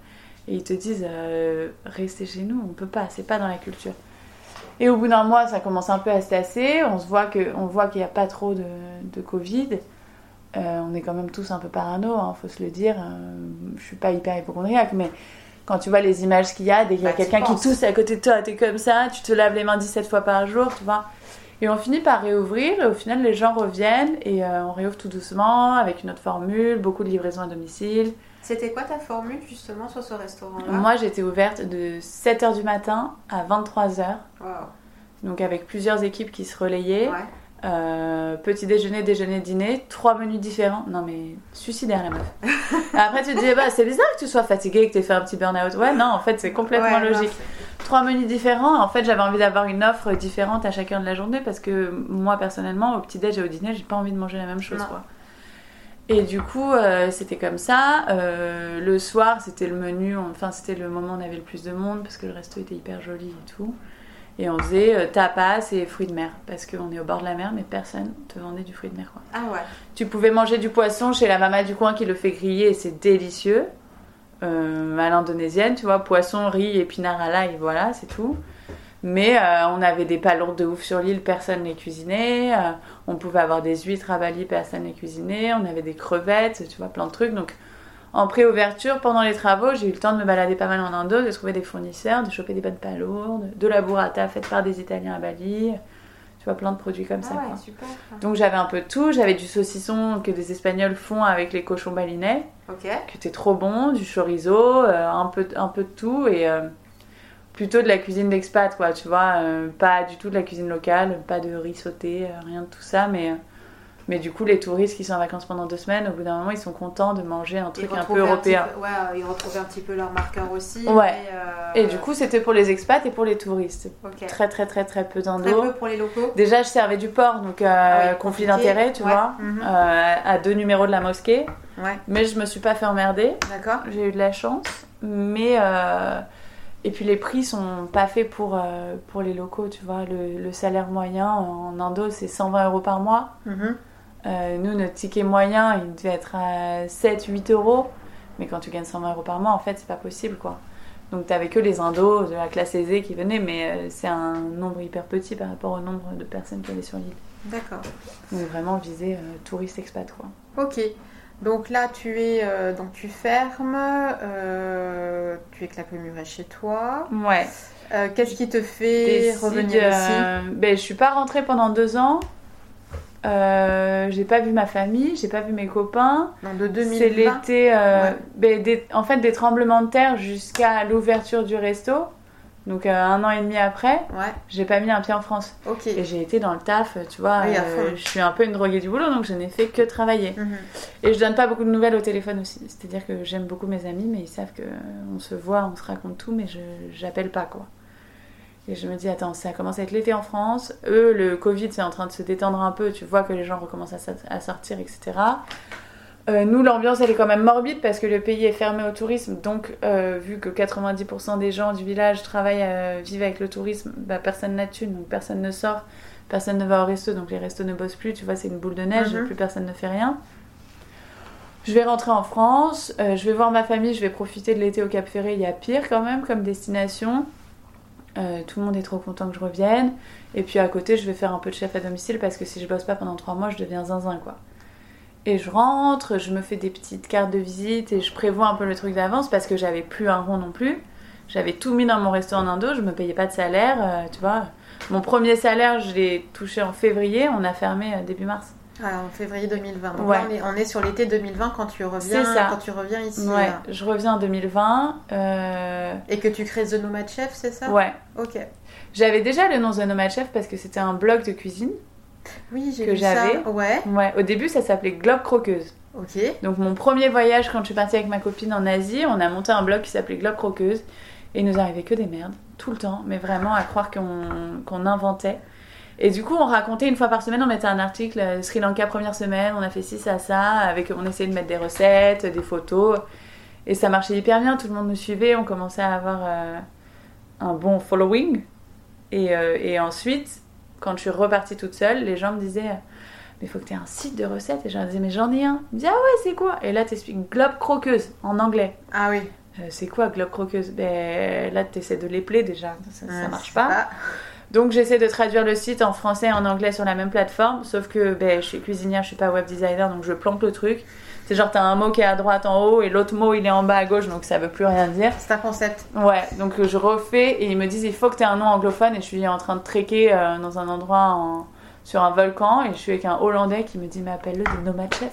Et ils te disent euh, restez chez nous, on peut pas, c'est pas dans la culture. Et au bout d'un mois, ça commence un peu à se tasser. On se voit que, on voit qu'il n'y a pas trop de, de Covid. Euh, on est quand même tous un peu parano, il hein, faut se le dire. Euh, je suis pas hyper hypochondriaque, mais quand tu vois les images qu'il y a, dès qu'il y a bah, quelqu'un qui tousse à côté de toi, t'es comme ça, tu te laves les mains 17 fois par jour, tu vois. Et on finit par réouvrir, et au final, les gens reviennent, et euh, on réouvre tout doucement, avec une autre formule, beaucoup de livraisons à domicile. C'était quoi ta formule justement sur ce restaurant-là? Moi j'étais ouverte de 7h du matin à 23h. Donc avec plusieurs équipes qui se relayaient. Euh, petit déjeuner, déjeuner, dîner, trois menus différents. Non mais suicidaire la meuf. Après tu te dis bah c'est bizarre que tu sois fatigué, que tu aies fait un petit burn-out. Ouais non en fait c'est complètement logique. trois menus différents. En fait j'avais envie d'avoir une offre différente à chacun de la journée parce que moi personnellement au petit déj et au dîner j'ai pas envie de manger la même chose quoi. Et du coup, euh, c'était comme ça. Euh, le soir, c'était le menu, enfin, c'était le moment où on avait le plus de monde parce que le resto était hyper joli et tout. Et on faisait euh, tapas et fruits de mer parce qu'on est au bord de la mer, mais personne te vendait du fruit de mer. Quoi. Ah ouais. Tu pouvais manger du poisson chez la maman du coin qui le fait griller et c'est délicieux. Euh, à l'indonésienne, tu vois, poisson, riz, épinards à l'ail, voilà, c'est tout. Mais euh, on avait des palourdes de ouf sur l'île, personne les cuisinait. on pouvait avoir des huîtres à Bali, personne les cuisinait. On avait des crevettes, tu vois, plein de trucs. Donc en pré-ouverture, pendant les travaux, j'ai eu le temps de me balader pas mal en Indo, de trouver des fournisseurs, de choper des bonnes palourdes, de la burrata faite par des Italiens à Bali. Tu vois, plein de produits comme ça. Ah super. Donc j'avais un peu de tout. J'avais du saucisson que des Espagnols font avec les cochons balinais, Ok. qui était trop bon, du chorizo, euh, un, peu, un peu de tout et euh, plutôt de la cuisine d'expat, quoi. Tu vois, euh, pas du tout de la cuisine locale, pas de riz sauté, rien de tout ça, mais mais du coup, les touristes qui sont en vacances pendant deux semaines, au bout d'un moment, ils sont contents de manger un truc un peu européen. ouais, ils retrouvaient un petit peu leur marqueur aussi. Ouais. Et, euh, du coup, c'était pour les expats et pour les touristes. Très, très, très, très peu d'indo. Très peu pour les locaux. Déjà, je servais du porc, donc euh, ah conflit d'intérêt, tu vois, mhm. euh, à deux numéros de la mosquée. Ouais. Mais je me suis pas fait emmerder. D'accord. J'ai eu de la chance. Mais. Et puis les prix sont pas faits pour, pour les locaux, tu vois. Le, salaire moyen en Indo, c'est 120 euros par mois. Mhm. Euh, nous, notre ticket moyen, il devait être à 7-8 euros. Mais quand tu gagnes 120 euros par mois, en fait, c'est pas possible, quoi. Donc, t'avais que les indos de la classe aisée qui venaient, mais euh, c'est un nombre hyper petit par rapport au nombre de personnes qui avaient sur l'île. D'accord. Donc, vraiment visé euh, touriste expat, quoi. Ok. Donc là, tu es, donc tu fermes, tu es clapemuré chez toi. Ouais. Qu'est-ce qui te fait revenir ici? ben, Je suis pas rentrée pendant deux ans. Euh, j'ai pas vu ma famille, j'ai pas vu mes copains. Non, de 2020. C'est l'été. Euh, ben, en fait, des tremblements de terre jusqu'à l'ouverture du resto. Donc euh, un an et demi après, ouais. j'ai pas mis un pied en France. Et j'ai été dans le taf, tu vois. je suis un peu une droguée du boulot, donc je n'ai fait que travailler. Mhm. Et je donne pas beaucoup de nouvelles au téléphone aussi. C'est-à-dire que j'aime beaucoup mes amis, mais ils savent que on se voit, on se raconte tout, mais je j'appelle pas quoi. Et je me dis, attends, ça commence à être l'été en France. Eux, le Covid, c'est en train de se détendre un peu. Tu vois que les gens recommencent à, sortir, etc. Euh, nous, l'ambiance, elle est quand même morbide parce que le pays est fermé au tourisme. Donc, euh, vu que 90% des gens du village travaillent, euh, vivent avec le tourisme, bah, personne n'a de thune, donc personne ne sort, personne ne va au resto, donc les restos ne bossent plus. Tu vois, c'est une boule de neige, mhm. plus personne ne fait rien. Je vais rentrer en France, je vais voir ma famille, je vais profiter de l'été au Cap Ferré. Il y a pire quand même comme destination. Euh, tout le monde est trop content que je revienne. Et puis à côté, je vais faire un peu de chef à domicile parce que si je bosse pas pendant trois mois, je deviens zinzin quoi. Et je rentre, je me fais des petites cartes de visite et je prévois un peu le truc d'avance parce que j'avais plus un rond non plus. J'avais tout mis dans mon restaurant en Indo, je me payais pas de salaire, euh, tu vois. Mon premier salaire, je l'ai touché en février, on a fermé euh, début mars. Ah, en février 2020. Donc on, est, sur l'été 2020 quand tu reviens, Quand tu reviens ici. Ouais, je reviens en 2020. Euh, Et que tu crées The Nomad Chef, c'est ça? Ouais. Ok. J'avais déjà le nom The Nomad Chef parce que c'était un blog de cuisine. Oui, j'ai que j'avais. Ouais. Ouais. Au début, ça s'appelait Globe Croqueuse. Ok. Donc mon premier voyage quand je suis partie avec ma copine en Asie, on a monté un blog qui s'appelait Globe Croqueuse et il nous arrivait que des merdes tout le temps, mais vraiment à croire qu'on inventait. Et du coup, on racontait une fois par semaine, on mettait un article euh, Sri Lanka première semaine, on a fait ci, ça, ça, avec, on essayait de mettre des recettes, des photos. Et ça marchait hyper bien, tout le monde nous suivait, on commençait à avoir euh, un bon following. Et, euh, et, ensuite, quand je suis repartie toute seule, les gens me disaient Mais il faut que tu aies un site de recettes. Et je leur disais Mais j'en ai un. Ils me disaient Ah ouais, c'est quoi? Et là, tu expliques Globe Croqueuse en anglais. Ah oui. c'est quoi Globe Croqueuse? Ben là, tu essaies de l'épeler déjà, ça, ça marche pas. Donc j'essaie de traduire le site en français et en anglais sur la même plateforme, sauf que ben, je suis cuisinière, je suis pas web designer, donc je plante le truc. C'est genre t'as un mot qui est à droite en haut et l'autre mot il est en bas à gauche, donc ça veut plus rien dire. C'est un concept. Ouais, donc je refais et ils me disent il faut que tu aies un nom anglophone et je suis en train de trekker euh, dans un endroit sur un volcan et je suis avec un Hollandais qui me dit mais appelle-le de Nomad Chef.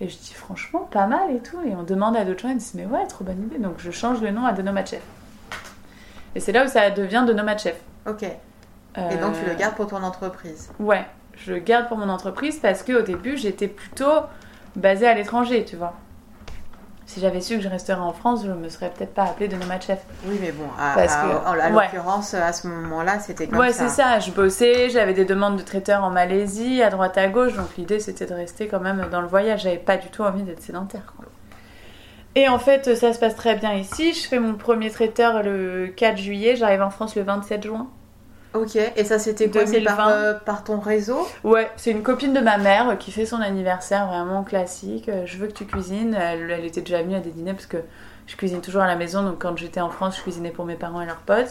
Et je dis franchement pas mal et tout et on demande à d'autres gens ils disent mais ouais trop bonne idée donc je change le nom à The Nomad Chef. Et c'est là où ça devient de Nomad Chef. Ok. Et donc tu le euh, gardes pour ton entreprise Ouais. je le garde pour mon entreprise parce qu'au début, j'étais plutôt basée à l'étranger, tu vois. Si j'avais su que je resterais en France, je me serais peut-être pas appelée de nomade chef. Oui, mais bon, à, Parce que, à, l'occurrence, à ce moment-là, c'était comme ouais, ça. Ouais, c'est ça. Je bossais, j'avais des demandes de traiteurs en Malaisie, à droite à gauche. Donc l'idée, c'était de rester quand même dans le voyage. J'avais pas du tout envie d'être sédentaire. Et en fait, ça se passe très bien ici. Je fais mon premier traiteur le 4 juillet. J'arrive en France le 27 juin. Ok, et ça c'était quoi par, euh, par, ton réseau? Ouais, c'est une copine de ma mère qui fait son anniversaire vraiment classique. Euh, je veux que tu cuisines. Elle, elle, était déjà venue à des dîners parce que je cuisine toujours à la maison. Donc quand j'étais en France, je cuisinais pour mes parents et leurs potes.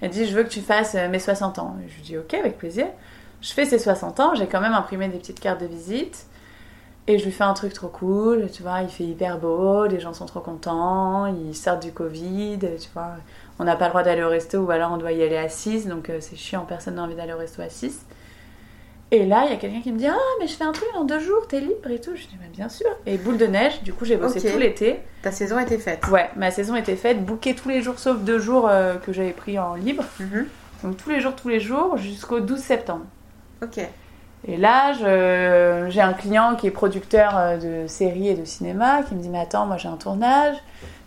Elle dit Je veux que tu fasses euh, mes 60 ans. je lui dis Ok, avec plaisir. Je fais ses 60 ans. J'ai quand même imprimé des petites cartes de visite. Et je lui fais un truc trop cool, tu vois, il fait hyper beau, les gens sont trop contents, ils sortent du Covid, tu vois on n'a pas le droit d'aller au resto ou alors on doit y aller à 6, donc euh, c'est chiant, personne n'a envie d'aller au resto à 6. Et là, il y a quelqu'un qui me dit Ah, mais je fais un truc en deux jours, t'es libre et tout. Je dis bah, Bien sûr. Et boule de neige, du coup, j'ai bossé tout l'été. Ta saison était faite Ouais, ma saison était faite, booké tous les jours sauf deux jours euh, que j'avais pris en libre. Mhm. Donc tous les jours, tous les jours, jusqu'au 12 septembre. Ok. Et là, j'ai un client qui est producteur euh, de séries et de cinéma qui me dit Mais attends, moi j'ai un tournage.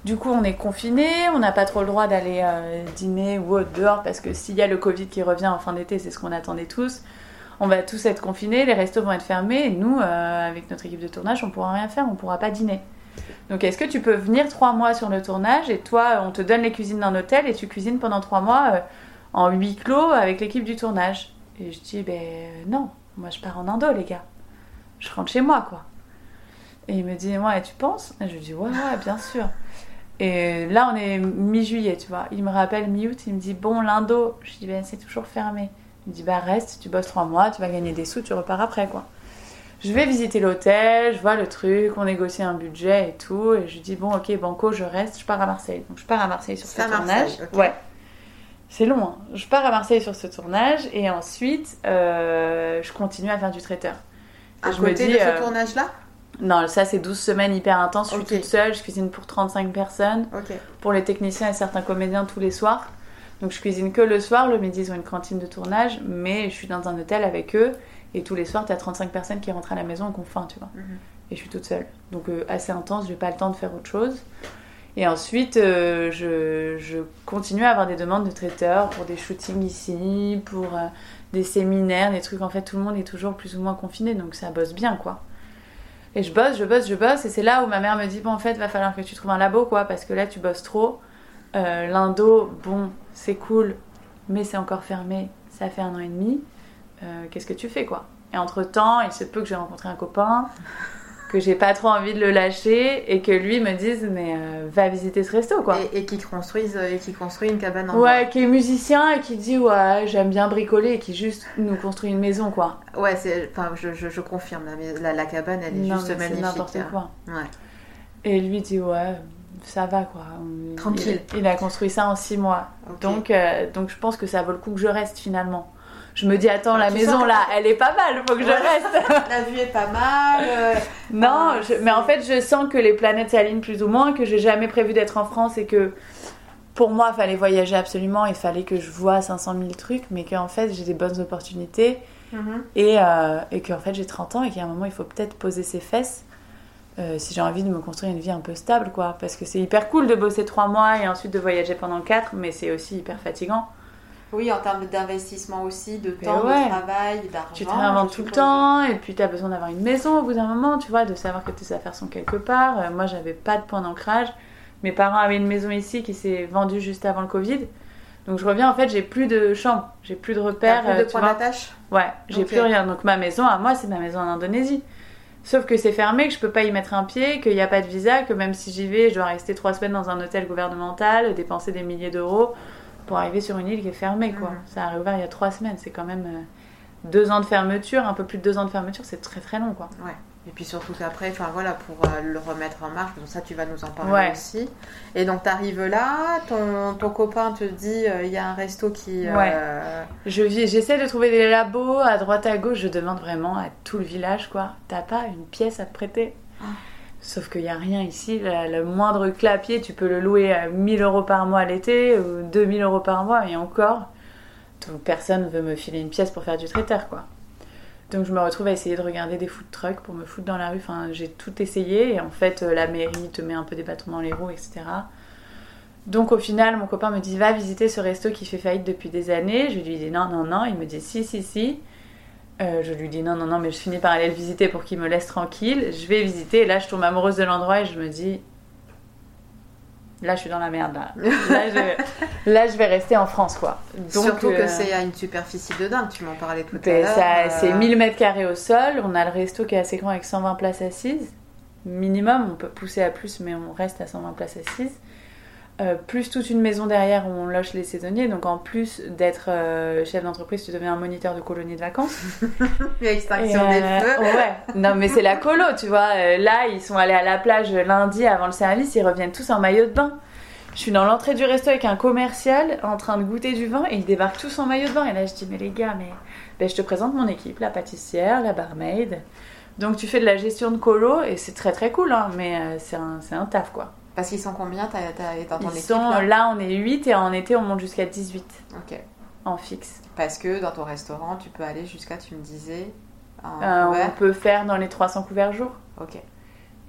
Du coup, on est confiné, on n'a pas trop le droit d'aller euh, dîner ou autre dehors parce que s'il y a le Covid qui revient en fin d'été, c'est ce qu'on attendait tous. On va tous être confinés, les restos vont être fermés et nous, euh, avec notre équipe de tournage, on pourra rien faire, on pourra pas dîner. Donc, est-ce que tu peux venir trois mois sur le tournage et toi, on te donne les cuisines d'un hôtel et tu cuisines pendant trois mois euh, en huis clos avec l'équipe du tournage? Et je dis, ben non, moi je pars en Indo, les gars. Je rentre chez moi, quoi. Et il me dit, ouais, tu penses? Et je lui dis, ouais, ouais, bien sûr. Et là, on est mi-juillet, tu vois. Il me rappelle mi-août, il me dit Bon, l'Indo. Je dis Ben, c'est toujours fermé. Il me dit Bah, reste, tu bosses trois mois, tu vas gagner des sous, tu repars après, quoi. Je vais visiter l'hôtel, je vois le truc, on négocie un budget et tout. Et je dis Bon, ok, Banco, je reste, je pars à Marseille. Donc, je pars à Marseille sur ce tournage. Ouais. C'est long, hein. Je pars à Marseille sur ce tournage et ensuite, euh, je continue à faire du traiteur. À je côté me dis, de ce euh, tournage-là? Non, ça c'est 12 semaines hyper intenses. Je suis toute seule, je cuisine pour 35 personnes. Pour les techniciens et certains comédiens tous les soirs. Donc je cuisine que le soir, le midi ils ont une cantine de tournage, mais je suis dans un hôtel avec eux et tous les soirs tu as 35 personnes qui rentrent à la maison et qui ont faim, tu vois. Mhm. Et je suis toute seule. Donc euh, assez intense, j'ai pas le temps de faire autre chose. Et ensuite, euh, je, continue à avoir des demandes de traiteurs pour des shootings ici, pour euh, des séminaires, des trucs. En fait, tout le monde est toujours plus ou moins confiné, donc ça bosse bien, quoi. Et je bosse, je bosse, je bosse. Et c'est là où ma mère me dit Bon, en fait, va falloir que tu trouves un labo, quoi, parce que là, tu bosses trop. Euh, L'indo, bon, c'est cool, mais c'est encore fermé. Ça fait un an et demi. Euh, qu'est-ce que tu fais, quoi? Et entre temps, il se peut que j'ai rencontré un copain que j'ai pas trop envie de le lâcher et que lui me dise mais euh, va visiter ce resto quoi. Et, qui construise et qui construit une cabane en Ouais, qui est musicien et qui dit ouais j'aime bien bricoler et qui juste nous construit une maison quoi. Ouais, c'est enfin je, je, confirme la, la, cabane elle est juste magnifique. n'importe hein. quoi. Ouais. Et lui dit ouais ça va quoi. Tranquille. Il, a construit ça en six mois. Donc euh, donc je pense que ça vaut le coup que je reste finalement je me dis attends la maison là elle est pas mal faut que je reste. La vue est pas mal euh, non mais en fait je sens que les planètes s'alignent plus ou moins que j'ai jamais prévu d'être en France et que pour moi il fallait voyager absolument il fallait que je vois 500 000 trucs mais qu'en fait j'ai des bonnes opportunités mhm. et, euh, et qu'en fait j'ai 30 ans et qu'à un moment il faut peut-être poser ses fesses euh, si j'ai envie de me construire une vie un peu stable quoi. Parce que c'est hyper cool de bosser 3 mois et ensuite de voyager pendant 4 mais c'est aussi hyper fatigant oui, en termes d'investissement aussi, de temps, de travail, d'argent. Tu te réinventes tout le temps, et puis tu as besoin d'avoir une maison au bout d'un moment, tu vois, de savoir que tes affaires sont quelque part. Euh, moi, j'avais pas de point d'ancrage. Mes parents avaient une maison ici qui s'est vendue juste avant le Covid. Donc je reviens, en fait, j'ai plus de chambre, j'ai plus de repères. Plus de euh, points d'attache? Ouais, j'ai plus rien. Donc ma maison, à moi, c'est ma maison en Indonésie. Sauf que c'est fermé, que je peux pas y mettre un pied, qu'il n'y a pas de visa, que même si j'y vais, je dois rester trois semaines dans un hôtel gouvernemental, dépenser des milliers d'euros pour arriver sur une île qui est fermée, quoi. Mhm. Ça a réouvert il y a trois semaines, c'est quand même euh, deux ans de fermeture, un peu plus de deux ans de fermeture, c'est très très long, quoi. Ouais. Et puis surtout qu'après, enfin voilà, pour euh, le remettre en marche, donc ça tu vas nous en parler aussi. Et donc tu arrives là, ton, ton, copain te dit euh, il y a un resto qui. Ouais. Je j'essaie de trouver des labos à droite à gauche, je demande vraiment à tout le village quoi. T'as pas une pièce à te prêter? Ah. Sauf qu'il n'y a rien ici. Le, moindre clapier, tu peux le louer à 1000 euros par mois l'été ou 2000 euros par mois et encore. Donc personne veut me filer une pièce pour faire du traiteur, quoi. Donc je me retrouve à essayer de regarder des food trucks pour me foutre dans la rue. Enfin, j'ai tout essayé et en fait, la mairie te met un peu des bâtons dans les roues, etc. Donc au final, mon copain me dit va visiter ce resto qui fait faillite depuis des années. Je lui dis non, non, non. Il me dit si, si, si. Euh, je lui dis non, non, non, mais je finis par aller le visiter pour qu'il me laisse tranquille. Je vais visiter et là, je tombe amoureuse de l'endroit et je me dis là, je suis dans la merde. Là, là, je, vais rester en France, quoi. Surtout que euh, c'est à une superficie de dingue. Tu m'en parlais tout à ben, l'heure. C'est 1000 euh. mètres carrés au sol. On a le resto qui est assez grand avec 120 places assises minimum. On peut pousser à plus, mais on reste à 120 places assises. Euh, plus toute une maison derrière où on loge les saisonniers. Donc en plus d'être euh, chef d'entreprise, tu deviens un moniteur de colonie de vacances. Extinction des euh, feux. ouais. Non mais c'est la colo, tu vois. là, ils sont allés à la plage lundi avant le service, ils reviennent tous en maillot de bain. Je suis dans l'entrée du resto avec un commercial en train de goûter du vin et ils débarquent tous en maillot de bain. Et là, je dis, mais les gars, mais ben, je te présente mon équipe, la pâtissière, la barmaid. Donc tu fais de la gestion de colo et c'est très très cool, hein, mais c'est un, un taf quoi. Parce qu'ils sont combien dans ton Ils sont, là, on est 8 et en été, on monte jusqu'à 18. Ok. En fixe. Parce que dans ton restaurant, tu peux aller jusqu'à, tu me disais. Euh, on peut faire dans les 300 couverts jour. Ok.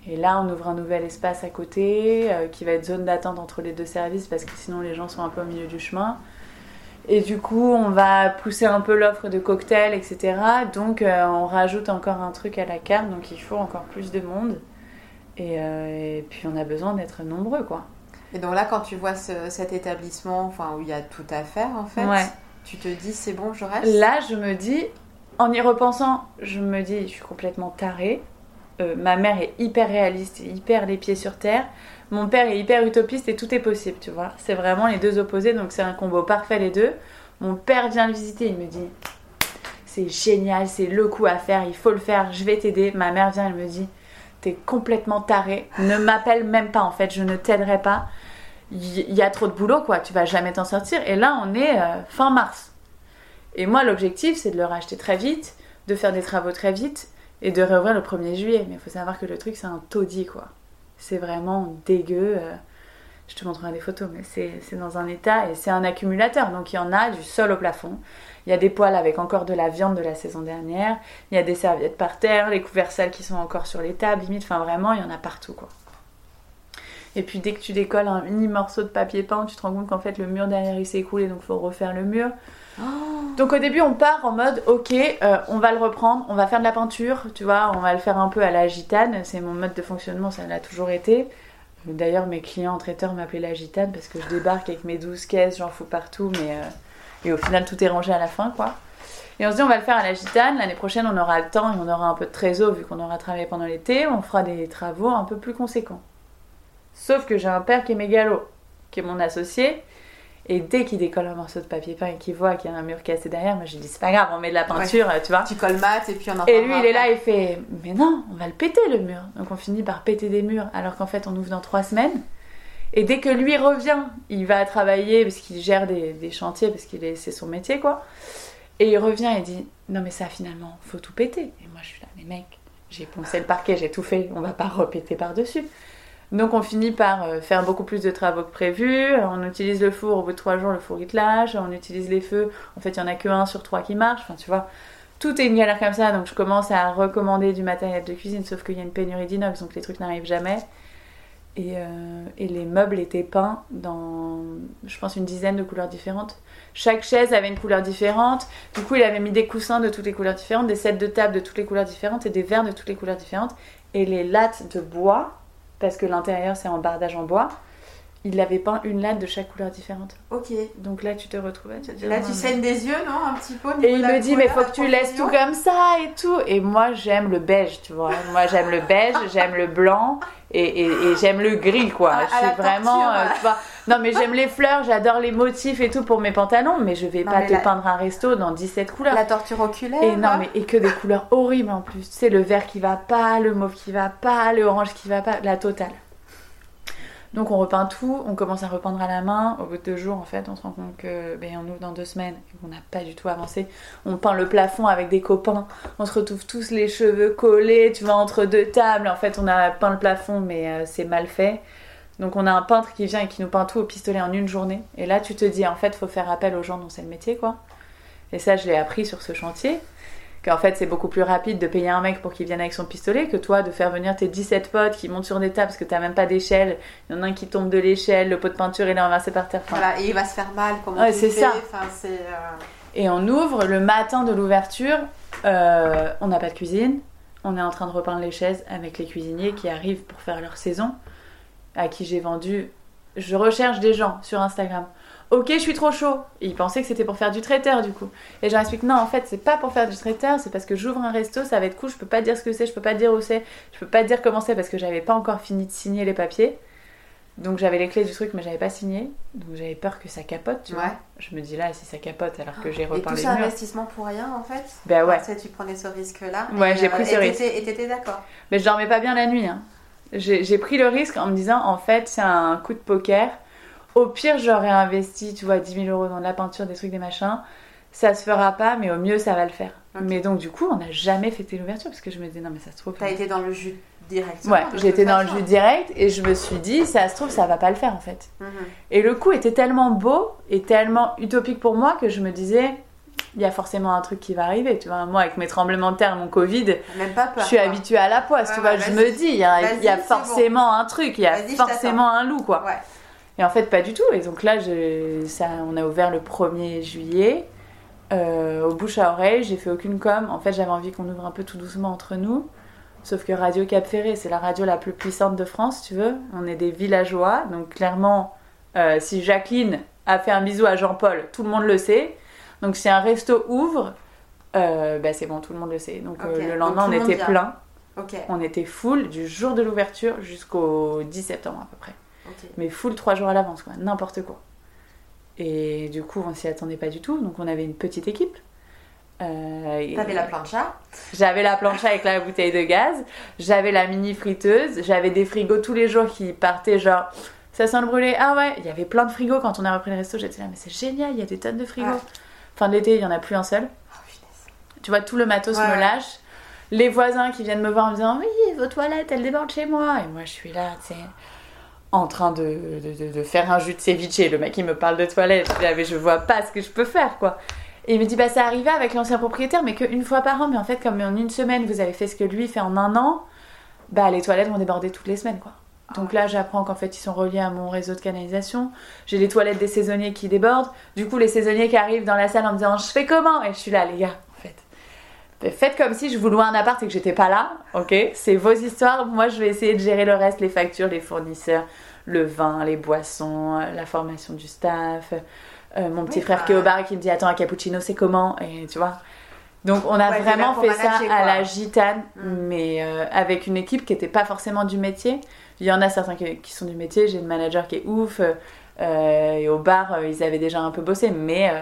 Et là, on ouvre un nouvel espace à côté euh, qui va être zone d'attente entre les deux services parce que sinon les gens sont un peu au milieu du chemin. Et du coup, on va pousser un peu l'offre de cocktails, etc. Donc, euh, on rajoute encore un truc à la carte, donc il faut encore plus de monde. Euh, et, puis on a besoin d'être nombreux, quoi. Et donc là, quand tu vois cet établissement, enfin où il y a tout à faire, en fait, tu te dis c'est bon, je reste? Là, je me dis, en y repensant, je me dis, je suis complètement tarée. Euh, ma mère est hyper réaliste, hyper les pieds sur terre. Mon père est hyper utopiste et tout est possible, tu vois. C'est vraiment les deux opposés, donc c'est un combo parfait les deux. Mon père vient le visiter, il me dit, c'est génial, c'est le coup à faire, il faut le faire, je vais t'aider. Ma mère vient, elle me dit, t'es complètement taré. Ne m'appelle même pas en fait, je ne t'aiderai pas. Il y, a trop de boulot quoi, tu vas jamais t'en sortir. Et là, on est euh, fin mars. Et moi, l'objectif, c'est de le racheter très vite, de faire des travaux très vite et de réouvrir le 1er juillet. Mais il faut savoir que le truc, c'est un taudis quoi. C'est vraiment dégueu. Euh. je te montrerai des photos, mais c'est dans un état et c'est un accumulateur. Donc il y en a du sol au plafond. Il y a des poêles avec encore de la viande de la saison dernière. Il y a des serviettes par terre, les couverts sales qui sont encore sur les tables, limite. Enfin, vraiment, il y en a partout, quoi. Et puis, dès que tu décolles un mini morceau de papier peint, tu te rends compte qu'en fait, le mur derrière, il s'est écroulé, donc il faut refaire le mur. Oh. Donc au début on part en mode ok euh, on va le reprendre, on va faire de la peinture, tu vois, on va le faire un peu à la gitane, c'est mon mode de fonctionnement, ça l'a toujours été. D'ailleurs mes clients traiteurs m'appelaient la gitane parce que je débarque avec mes 12 caisses, j'en fous partout mais euh, et au final, tout est rangé à la fin, quoi. Et on se dit, on va le faire à la gitane. L'année prochaine, on aura le temps et on aura un peu de trésor vu qu'on aura travaillé pendant l'été. On fera des travaux un peu plus conséquents. Sauf que j'ai un père qui est mégalo, qui est mon associé. Et dès qu'il décolle un morceau de papier peint et qu'il voit qu'il y a un mur cassé derrière, moi je dis c'est pas grave, on met de la peinture, tu vois. Tu colmates et puis on en Et lui il est là, il fait mais non, on va le péter le mur. Donc on finit par péter des murs alors qu'en fait on ouvre dans trois semaines. Et dès que lui revient, il va travailler parce qu'il gère des, chantiers, parce que c'est son métier, quoi. Et il revient et dit Non, mais ça, finalement, faut tout péter. Et moi, je suis là, mais mec, j'ai poncé le parquet, j'ai tout fait, on va pas repéter par-dessus. Donc, on finit par euh, faire beaucoup plus de travaux que prévu. On utilise le four, au bout de trois jours, le four il lâche. On utilise les feux, en fait, il y en a que un sur trois qui marche. Enfin, tu vois, tout est une galère comme ça. Donc, je commence à recommander du matériel de cuisine, sauf qu'il y a une pénurie d'inox, donc les trucs n'arrivent jamais. Euh, et, les meubles étaient peints dans, je pense, une dizaine de couleurs différentes. Chaque chaise avait une couleur différente. Du coup, il avait mis des coussins de toutes les couleurs différentes, des sets de table de toutes les couleurs différentes et des verres de toutes les couleurs différentes. Et les lattes de bois, parce que l'intérieur c'est en bardage en bois, il avait peint une latte de chaque couleur différente. Ok. Donc là, tu te retrouves. là, tu saignes des yeux, non Un petit peu. Et il me dit, mais faut que tu laisses tout comme ça et tout. Et moi, j'aime le beige, tu vois. moi, j'aime le beige, j'aime le blanc et, et, j'aime le gris, quoi. je suis vraiment. Euh, tu vois, non, mais j'aime les fleurs, j'adore les motifs et tout pour mes pantalons, mais je vais pas te peindre un resto dans 17 couleurs. La torture oculaire. Et non, mais et que des couleurs horribles en plus. C'est le vert qui va pas, le mauve qui va pas, le orange qui va pas, la totale. Donc on repeint tout, on commence à repeindre à la main. Au bout de deux jours, en fait, on se rend compte que ben, on ouvre dans deux semaines et qu'on n'a pas du tout avancé. On peint le plafond avec des copains. On se retrouve tous les cheveux collés, tu vois, entre deux tables. En fait, on a peint le plafond, mais euh, c'est mal fait. Donc on a un peintre qui vient et qui nous peint tout au pistolet en une journée. Et là, tu te dis, en fait, faut faire appel aux gens dont c'est le métier, quoi. Et ça, je l'ai appris sur ce chantier. Qu'en fait c'est beaucoup plus rapide de payer un mec pour qu'il vienne avec son pistolet que toi de faire venir tes 17 potes qui montent sur des tables parce que t'as même pas d'échelle, il y en a un qui tombe de l'échelle, le pot de peinture il est renversé par terre. voilà, et il va se faire mal, comment ouais, c'est ça. Enfin, euh, Et on ouvre le matin de l'ouverture, euh, on n'a pas de cuisine, on est en train de repeindre les chaises avec les cuisiniers qui arrivent pour faire leur saison, à qui j'ai vendu. Je recherche des gens sur Instagram ok, je suis trop chaud. Et ils pensaient que c'était pour faire du traiteur du coup. Et je leur explique, non, en fait, c'est pas pour faire du traiteur, c'est parce que j'ouvre un resto, ça va être cool, je peux pas dire ce que c'est, je peux pas dire où c'est, je peux pas dire comment c'est parce que j'avais pas encore fini de signer les papiers. Donc j'avais les clés du truc, mais j'avais pas signé. Donc j'avais peur que ça capote, tu vois. Je me dis là, si ça capote, alors que j'ai repeint les murs. Et tout ça investissement pour rien, en fait? Ben ouais. tu prenais ce risque-là. Ouais, j'ai pris ce risque. Et t'étais d'accord Mais je dormais pas bien la nuit. Hein. J'ai pris le risque en me disant, en fait, c'est un coup de poker au pire, j'aurais investi, tu vois, 10 000 euros dans de la peinture, des trucs, des machins. Ça se fera pas, mais au mieux, ça va le faire. Mais donc, du coup, on n'a jamais fêté l'ouverture parce que je me disais, non, mais ça se trouve. T'as été dans le jus direct. Ouais, j'étais dans le jus direct et je me suis dit, ça se trouve, ça va pas le faire en fait. Mhm. Et le coup était tellement beau et tellement utopique pour moi que je me disais, il y a forcément un truc qui va arriver. Tu vois, moi, avec mes tremblements de terre, mon Covid, Même pas je suis habituée à la poisse. tu vois, je me dis, il y a, y a forcément un truc, il y a forcément un loup, quoi. Ouais. Et en fait, pas du tout. Et donc là, ça, on a ouvert le 1er juillet. Euh, au bouche à oreille, j'ai fait aucune com. En fait, j'avais envie qu'on ouvre un peu tout doucement entre nous. Sauf que Radio Cap Ferré, c'est la radio la plus puissante de France, tu veux. On est des villageois. Donc clairement, euh, si Jacqueline a fait un bisou à Jean-Paul, tout le monde le sait. Donc si un resto ouvre, euh, bah, c'est bon, tout le monde le sait. Donc le lendemain, on était plein. On était full du jour de l'ouverture jusqu'au 10 septembre à peu près. Mais full trois jours à l'avance, quoi, n'importe quoi. Et du coup, on s'y attendait pas du tout, donc on avait une petite équipe. Euh, T'avais la plancha J'avais la plancha avec la bouteille de gaz, j'avais la mini friteuse, j'avais des frigos tous les jours qui partaient genre ça sent le brûlé. Ah ouais, il y avait plein de frigos quand on a repris le resto. J'étais là, mais c'est génial, il y a des tonnes de frigos. Fin de l'été, il y en a plus un seul. Oh, tu vois, tout le matos me lâche. Les voisins qui viennent me voir en me disant Oui, vos toilettes, elles débordent chez moi. Et moi, je suis là, tu sais en train de, de, faire un jus de ceviche. Le mec, il me parle de toilette. Je dis, je vois pas ce que je peux faire, quoi. Et il me dit, bah, ça arrivait avec l'ancien propriétaire, mais qu'une fois par an. Mais en fait, comme en une semaine, vous avez fait ce que lui fait en un an, bah, les toilettes vont déborder toutes les semaines, quoi. Donc là, j'apprends qu'en fait, ils sont reliés à mon réseau de canalisation. J'ai les toilettes des saisonniers qui débordent. Du coup, les saisonniers qui arrivent dans la salle en me disant, je fais comment? Et je suis là, les gars. Faites comme si je vous louais un appart et que j'étais pas là, ok? C'est vos histoires. Moi, je vais essayer de gérer le reste, les factures, les fournisseurs, le vin, les boissons, la formation du staff. Euh, mon petit frère qui est au bar et qui me dit Attends, un cappuccino, c'est comment? Et tu vois? Donc, on a vraiment fait ça à la gitane, mm. mais euh, avec une équipe qui n'était pas forcément du métier. Il y en a certains qui, sont du métier. J'ai une manager qui est ouf. Euh, et au bar, ils avaient déjà un peu bossé, mais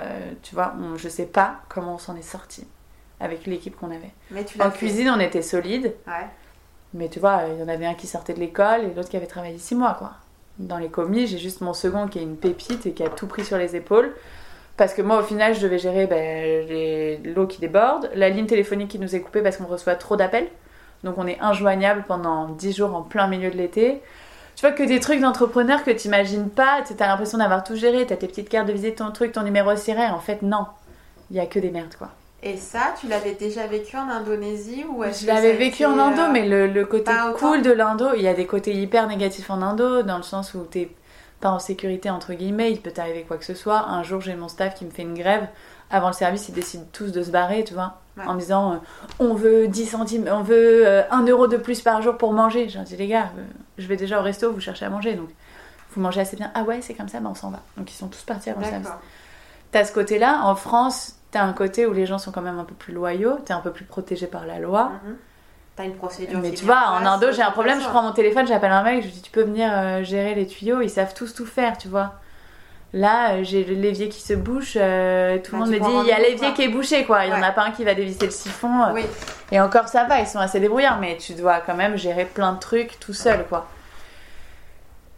tu vois, je sais pas comment on s'en est sorti avec l'équipe qu'on avait. Mais tu en cuisine, on était solide. Mais tu vois, il y en avait un qui sortait de l'école et l'autre qui avait travaillé six mois, quoi dans les commis. J'ai juste mon second qui est une pépite et qui a tout pris sur les épaules. Parce que moi, au final, je devais gérer ben, l'eau qui déborde, la ligne téléphonique qui nous est coupée parce qu'on reçoit trop d'appels. Donc on est injoignable pendant 10 jours en plein milieu de l'été. Tu vois que des trucs d'entrepreneur que tu imagines pas, tu as l'impression d'avoir tout géré, tu as tes petites cartes de visite, ton truc, ton numéro ciré. En fait, non. Il y a que des merdes, quoi. Et ça, tu l'avais déjà vécu en Indonésie ou Je l'avais vécu en Indo, euh, mais le, côté cool de l'Indo, il y a des côtés hyper négatifs en Indo, dans le sens où t'es pas en sécurité, entre guillemets, il peut t'arriver quoi que ce soit. Un jour, j'ai mon staff qui me fait une grève. Avant le service, ils décident tous de se barrer, tu vois, en me disant euh, on veut 10 centimes, on veut 1 euh, euro de plus par jour pour manger. J'ai dit les gars, je vais déjà au resto, vous cherchez à manger, donc vous mangez assez bien. Ah ouais, c'est comme ça, ben on s'en va. Donc ils sont tous partis avant le service. T'as ce côté-là. En France, T'as un côté où les gens sont quand même un peu plus loyaux, t'es un peu plus protégé par la loi. Mhm. T'as une procédure. Mais tu vois, en Indo, j'ai un problème, je prends mon téléphone, j'appelle un mec, je lui dis tu peux venir euh, gérer les tuyaux, ils savent tous tout faire, tu vois. Là, euh, j'ai l'évier qui se bouche, euh, tout le bah, monde me dit il y a l'évier qui est bouché, quoi. Il y en a pas un qui va dévisser le siphon. Et encore ça va, ils sont assez débrouillards, mais tu dois quand même gérer plein de trucs tout seul, quoi.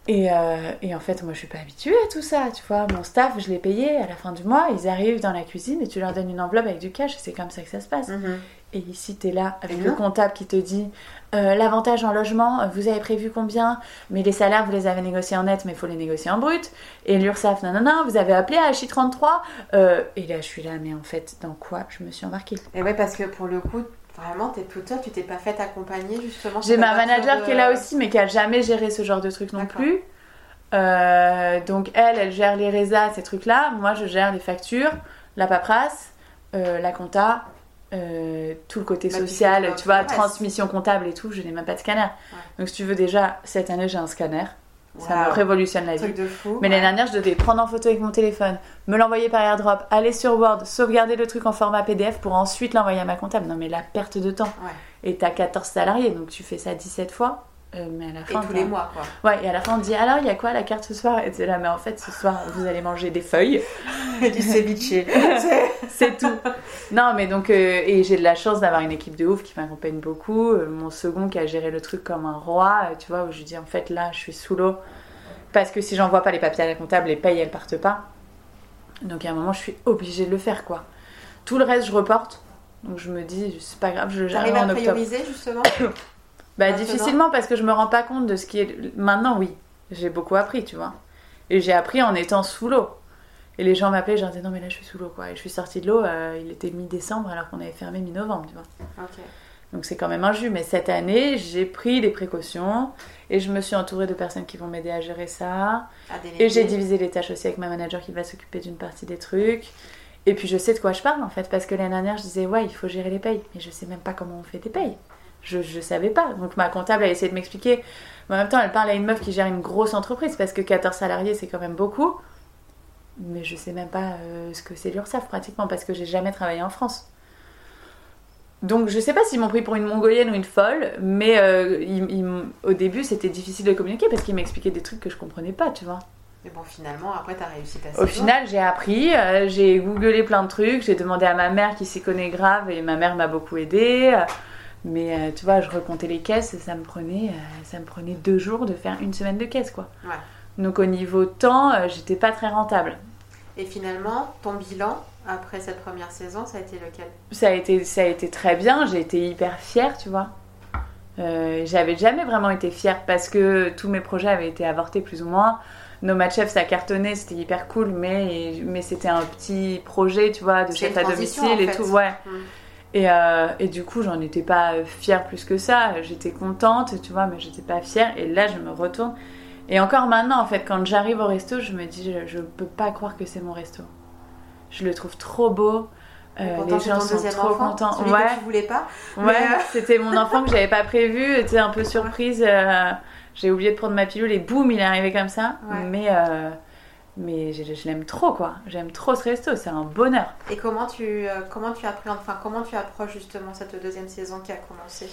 Et, euh, et, en fait, moi, je suis pas habituée à tout ça, tu vois. Mon staff, je l'ai payé à la fin du mois. Ils arrivent dans la cuisine et tu leur donnes une enveloppe avec du cash c'est comme ça que ça se passe. Mhm. Et ici, tu es là avec le comptable qui te dit euh, l'avantage en logement, vous avez prévu combien? Mais les salaires, vous les avez négociés en net, mais il faut les négocier en brut. Et l'URSSAF, non, non, non, vous avez appelé à H33. Euh, et là, je suis là, mais en fait, dans quoi je me suis embarquée? Et ouais, parce que pour le coup, Vraiment, t'es toute seule, tu t'es pas faite accompagner justement J'ai ma manager qui est là aussi, mais qui a jamais géré ce genre de truc non plus. Euh, donc elle, elle gère les résas, ces trucs-là. Moi, je gère les factures, la paperasse, euh, la compta, euh, tout le côté social, tu vois, transmission comptable et tout. Je n'ai même pas de scanner. Donc si tu veux déjà, cette année, j'ai un scanner. Ça me révolutionne la vie. Mais l'année dernière, je devais prendre en photo avec mon téléphone, me l'envoyer par airdrop, aller sur Word, sauvegarder le truc en format PDF pour ensuite l'envoyer à ma comptable. Non, mais la perte de temps. Et t'as 14 salariés, donc tu fais ça 17 fois. Euh, mais à la fin, et tous les mois, quoi. Ouais, et à la fin, on dit alors, il y a quoi à la carte ce soir? Et tu là, mais en fait, ce soir, vous allez manger des feuilles. et du ceviche. c'est tout. Non, mais donc, euh, et j'ai de la chance d'avoir une équipe de ouf qui m'accompagne beaucoup. Euh, mon second qui a géré le truc comme un roi, tu vois, où je dis en fait, là, je suis sous l'eau. Parce que si j'envoie pas les papiers à la comptable, les payes, elles partent pas. Donc, à un moment, je suis obligée de le faire, quoi. Tout le reste, je reporte. Donc, je me dis, c'est pas grave, je J'arrive à prioriser, justement? Bah, difficilement parce que je me rends pas compte de ce qui est. Maintenant, oui, j'ai beaucoup appris, tu vois. Et j'ai appris en étant sous l'eau. Et les gens m'appelaient, je disais non, mais là je suis sous l'eau, quoi. Et je suis sortie de l'eau, euh, il était mi-décembre alors qu'on avait fermé mi-novembre, tu vois. Donc c'est quand même un jus. Mais cette année, j'ai pris des précautions et je me suis entourée de personnes qui vont m'aider à gérer ça. et j'ai divisé les tâches aussi avec ma manager qui va s'occuper d'une partie des trucs. Et puis je sais de quoi je parle en fait, parce que l'année dernière je disais ouais, il faut gérer les payes, mais je sais même pas comment on fait des payes je ne savais pas. Donc ma comptable a essayé de m'expliquer. Mais en même temps, elle parle à une meuf qui gère une grosse entreprise parce que 14 salariés, c'est quand même beaucoup. Mais je sais même pas euh, ce que c'est l'URSSAF pratiquement parce que j'ai jamais travaillé en France. Donc je sais pas s'ils m'ont pris pour une mongolienne ou une folle, mais euh, au début c'était difficile de communiquer parce qu'ils m'expliquaient des trucs que je comprenais pas, tu vois. Mais bon, finalement, après, tu as réussi ta Au final, j'ai appris, euh, j'ai googlé plein de trucs, j'ai demandé à ma mère qui s'y connaît grave et ma mère m'a beaucoup aidée. Mais euh, tu vois, je recomptais les caisses, ça me prenait, euh, ça me prenait deux jours de faire une semaine de caisse, quoi. Donc au niveau temps, euh, j'étais pas très rentable. Et finalement, ton bilan après cette première saison, ça a été lequel? Ça a été, ça a été très bien. J'ai été hyper fière, tu vois. J'avais jamais vraiment été fière parce que tous mes projets avaient été avortés plus ou moins. Nos Chef, ça cartonnait, c'était hyper cool, mais, mais c'était un petit projet, tu vois, de chef à domicile et tout. Ouais. Mm. Et, euh, et, du coup, j'en étais pas fière plus que ça. J'étais contente, tu vois, mais j'étais pas fière. Et là, je me retourne. Et encore maintenant, en fait, quand j'arrive au resto, je me dis, je, je peux pas croire que c'est mon resto. Je le trouve trop beau. Euh, les gens sont trop contents. Celui ouais. que tu voulais pas. Ouais, euh, c'était mon enfant que j'avais pas prévu. J'étais un peu surprise. J'ai oublié de prendre ma pilule et boum, il est arrivé comme ça. Mais mais je, l'aime trop quoi j'aime trop ce resto c'est un bonheur et comment tu euh, comment tu enfin comment tu approches justement cette deuxième saison qui a commencé?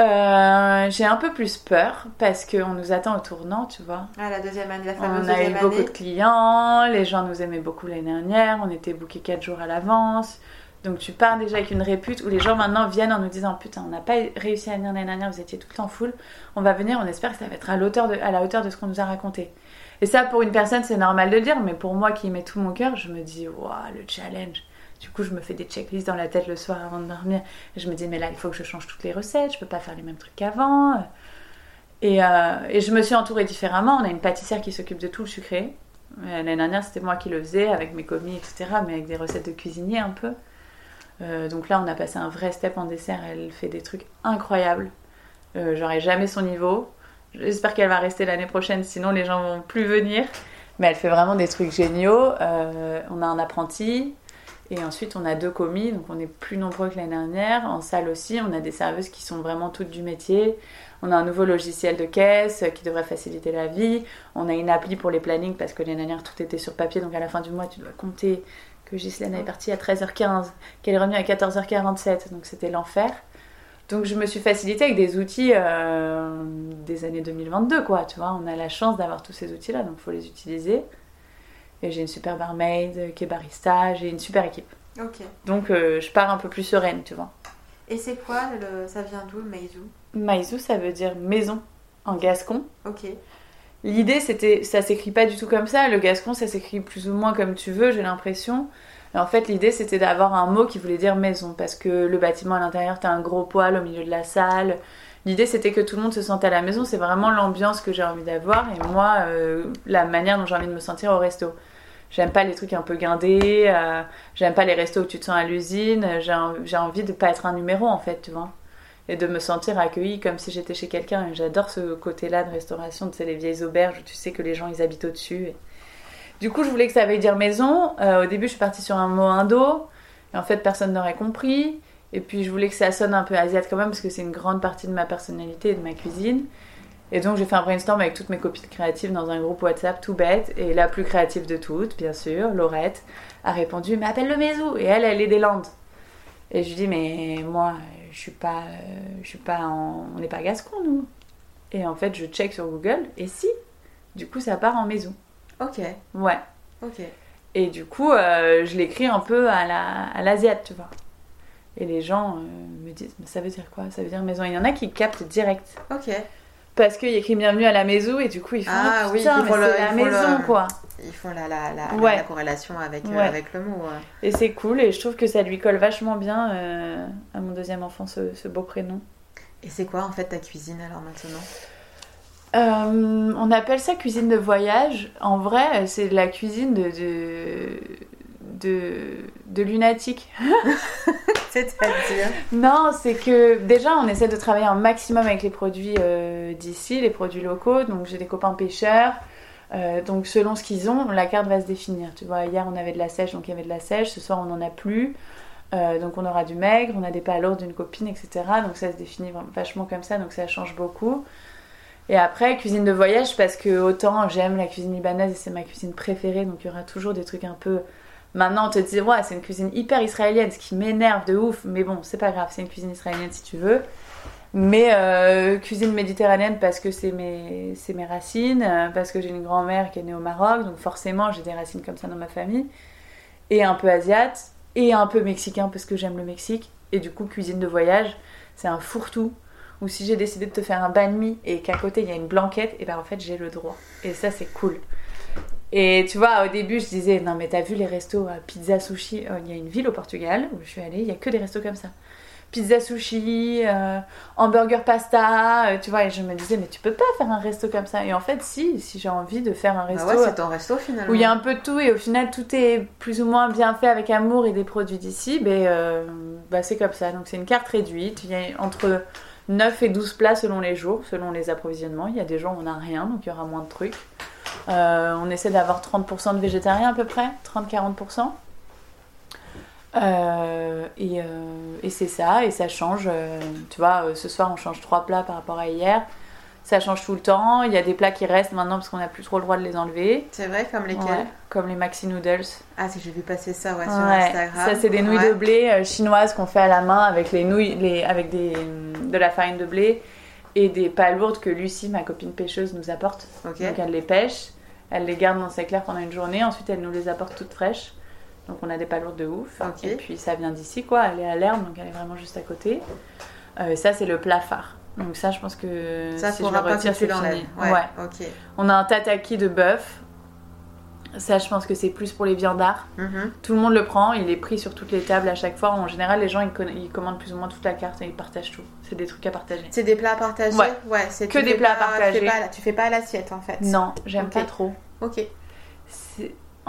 Euh, j'ai un peu plus peur parce qu'on nous attend au tournant, tu vois. Ah, la deuxième année, la fameuse On a eu beaucoup de clients, les gens nous aimaient beaucoup l'année dernière, on était bookés 4 jours à l'avance. Donc tu pars déjà avec une répute où les gens maintenant viennent en nous disant Putain, on n'a pas réussi à venir l'année dernière, vous étiez tout le temps full. On va venir, on espère que ça va être à, de, à la hauteur de ce qu'on nous a raconté. Et ça, pour une personne, c'est normal de le dire, mais pour moi qui mets tout mon cœur, je me dis, waouh, le challenge. Du coup, je me fais des checklists dans la tête le soir avant de dormir. Je me dis, mais là, il faut que je change toutes les recettes, je peux pas faire les mêmes trucs qu'avant. Et, euh, je me suis entourée différemment. On a une pâtissière qui s'occupe de tout le sucré. Euh, l'année dernière, c'était moi qui le faisais avec mes commis, etc., mais avec des recettes de cuisinier un peu. Euh, donc là, on a passé un vrai step en dessert. Elle fait des trucs incroyables. J'aurais jamais son niveau. J'espère qu'elle va rester l'année prochaine, sinon les gens vont plus venir. Mais elle fait vraiment des trucs géniaux. Euh, on a un apprenti et ensuite on a deux commis, donc on est plus nombreux que l'année dernière. En salle aussi, on a des serveuses qui sont vraiment toutes du métier. On a un nouveau logiciel de caisse qui devrait faciliter la vie. On a une appli pour les plannings parce que l'année dernière tout était sur papier, donc à la fin du mois tu dois compter que Ghislaine est partie à 13h15, qu'elle est revenue à 14h47, donc c'était l'enfer. Donc je me suis facilitée avec des outils euh, des années 2022, quoi. Tu vois, on a la chance d'avoir tous ces outils-là, donc il faut les utiliser. Et j'ai une super barmaid qui est barista, j'ai une super équipe. Ok. Donc euh, je pars un peu plus sereine, tu vois. Et c'est quoi, le... ça vient d'où le maïzou? Maïzou, ça veut dire maison en gascon. Ok. l'idée c'était, ça s'écrit pas du tout comme ça. Le gascon, ça s'écrit plus ou moins comme tu veux, j'ai l'impression. En fait, l'idée c'était d'avoir un mot qui voulait dire maison, parce que le bâtiment à l'intérieur, t'as un gros poêle au milieu de la salle. L'idée c'était que tout le monde se sente à la maison, c'est vraiment l'ambiance que j'ai envie d'avoir et moi, euh, la manière dont j'ai envie de me sentir au resto. J'aime pas les trucs un peu guindés, euh, j'aime pas les restos où tu te sens à l'usine, j'ai envie de pas être un numéro en fait, tu vois. Et de me sentir accueillie comme si j'étais chez quelqu'un. J'adore ce côté-là de restauration, tu sais, les vieilles auberges où tu sais que les gens ils habitent au-dessus. Du coup, je voulais que ça veuille dire maison. Euh, au début, je suis partie sur un mot indo. Et en fait, personne n'aurait compris. Et puis, je voulais que ça sonne un peu asiate quand même, parce que c'est une grande partie de ma personnalité et de ma cuisine. Et donc, j'ai fait un brainstorm avec toutes mes copines créatives dans un groupe WhatsApp tout bête. Et la plus créative de toutes, bien sûr, Laurette, a répondu Mais appelle le Mézou Et elle, elle est des Landes. Et je lui dis Mais moi, je suis pas. Je suis pas. On n'est pas gascon, nous. Et en fait, je check sur Google. Et si Du coup, ça part en Mézou. Ok. Ouais. Ok. Et du coup, euh, je l'écris un peu à l'asiate, la... tu vois. Et les gens euh, me disent, mais ça veut dire quoi? Ça veut dire maison. Il y en a qui captent direct. Ok. Parce qu'il écrit bienvenue à la maison et du coup ils font ah, oui, mais c'est la maison quoi. Ils font la, la, la, la corrélation avec, euh, avec le mot. Et c'est cool et je trouve que ça lui colle vachement bien à mon deuxième enfant ce, ce beau prénom. Et c'est quoi en fait ta cuisine alors maintenant? Euh, on appelle ça cuisine de voyage. En vrai, c'est de la cuisine de, de, de, lunatique. C'est-à-dire Non, c'est que déjà, on essaie de travailler un maximum avec les produits euh, d'ici, les produits locaux. Donc, j'ai des copains pêcheurs. Euh, donc, selon ce qu'ils ont, la carte va se définir. Tu vois, hier, on avait de la sèche, donc il y avait de la sèche. Ce soir, on n'en a plus. donc, on aura du maigre, on a des palourdes d'une copine, etc. Donc, ça se définit vachement comme ça. Donc, ça change beaucoup. Et après, cuisine de voyage, parce que autant j'aime la cuisine libanaise et c'est ma cuisine préférée, donc il y aura toujours des trucs un peu. Maintenant, on te dit, ouais, c'est une cuisine hyper israélienne, ce qui m'énerve de ouf, mais bon, c'est pas grave, c'est une cuisine israélienne si tu veux. Mais euh, cuisine méditerranéenne parce que c'est mes, mes racines, euh, parce que j'ai une grand-mère qui est née au Maroc, donc forcément j'ai des racines comme ça dans ma famille. Et un peu asiate, et un peu mexicain parce que j'aime le Mexique. Et du coup, cuisine de voyage, c'est un fourre-tout ou si j'ai décidé de te faire un banh mi et qu'à côté il y a une blanquette, et ben en fait j'ai le droit. Et ça c'est cool. Et tu vois, au début je disais, non mais t'as vu les restos à pizza, sushi? Oh, Il y a une ville au Portugal où je suis allée, il y a que des restos comme ça. Pizza, sushi, euh, hamburger, pasta, euh, tu vois, et je me disais, mais tu peux pas faire un resto comme ça. Et en fait, si, si j'ai envie de faire un resto. Bah ouais, c'est ton resto finalement. Où il y a un peu de tout et au final tout est plus ou moins bien fait avec amour et des produits d'ici, ben, euh, bah, c'est comme ça. Donc c'est une carte réduite. Il y a entre 9 et 12 plats selon les jours, selon les approvisionnements. Il y a des jours où on n'a rien, donc il y aura moins de trucs. Euh, on essaie d'avoir 30% de végétariens à peu près, 30-40%. Euh, et, euh, et c'est ça, et ça change. tu vois, ce soir on change 3 plats par rapport à hier. Ça change tout le temps. Il y a des plats qui restent maintenant parce qu'on n'a plus trop le droit de les enlever. C'est vrai, comme lesquels Comme les maxi noodles. Ah, si j'ai vu passer ça ouais, sur Instagram. Ça, c'est des nouilles de blé euh, chinoises qu'on fait à la main avec les nouilles, les, avec des, de la farine de blé et des palourdes que Lucie, ma copine pêcheuse, nous apporte. Donc elle les pêche, elle les garde dans ses clairs pendant une journée, ensuite elle nous les apporte toutes fraîches. Donc on a des palourdes de ouf. Et puis ça vient d'ici, quoi. Elle est à l'herbe, donc elle est vraiment juste à côté. Euh, ça, c'est le plat phare. Donc ça, je pense que ça, si je le retire, c'est fini. Ouais. On a un tataki de bœuf. Ça, je pense que c'est plus pour les viandards. Mhm. Tout le monde le prend, il est pris sur toutes les tables à chaque fois. En général, les gens ils, commandent plus ou moins toute la carte et ils partagent tout. C'est des trucs à partager. C'est des plats à partager? Ouais, ouais c'est que des plats à partager. Tu fais pas, tu fais pas à l'assiette en fait. Non, j'aime pas trop. Ok.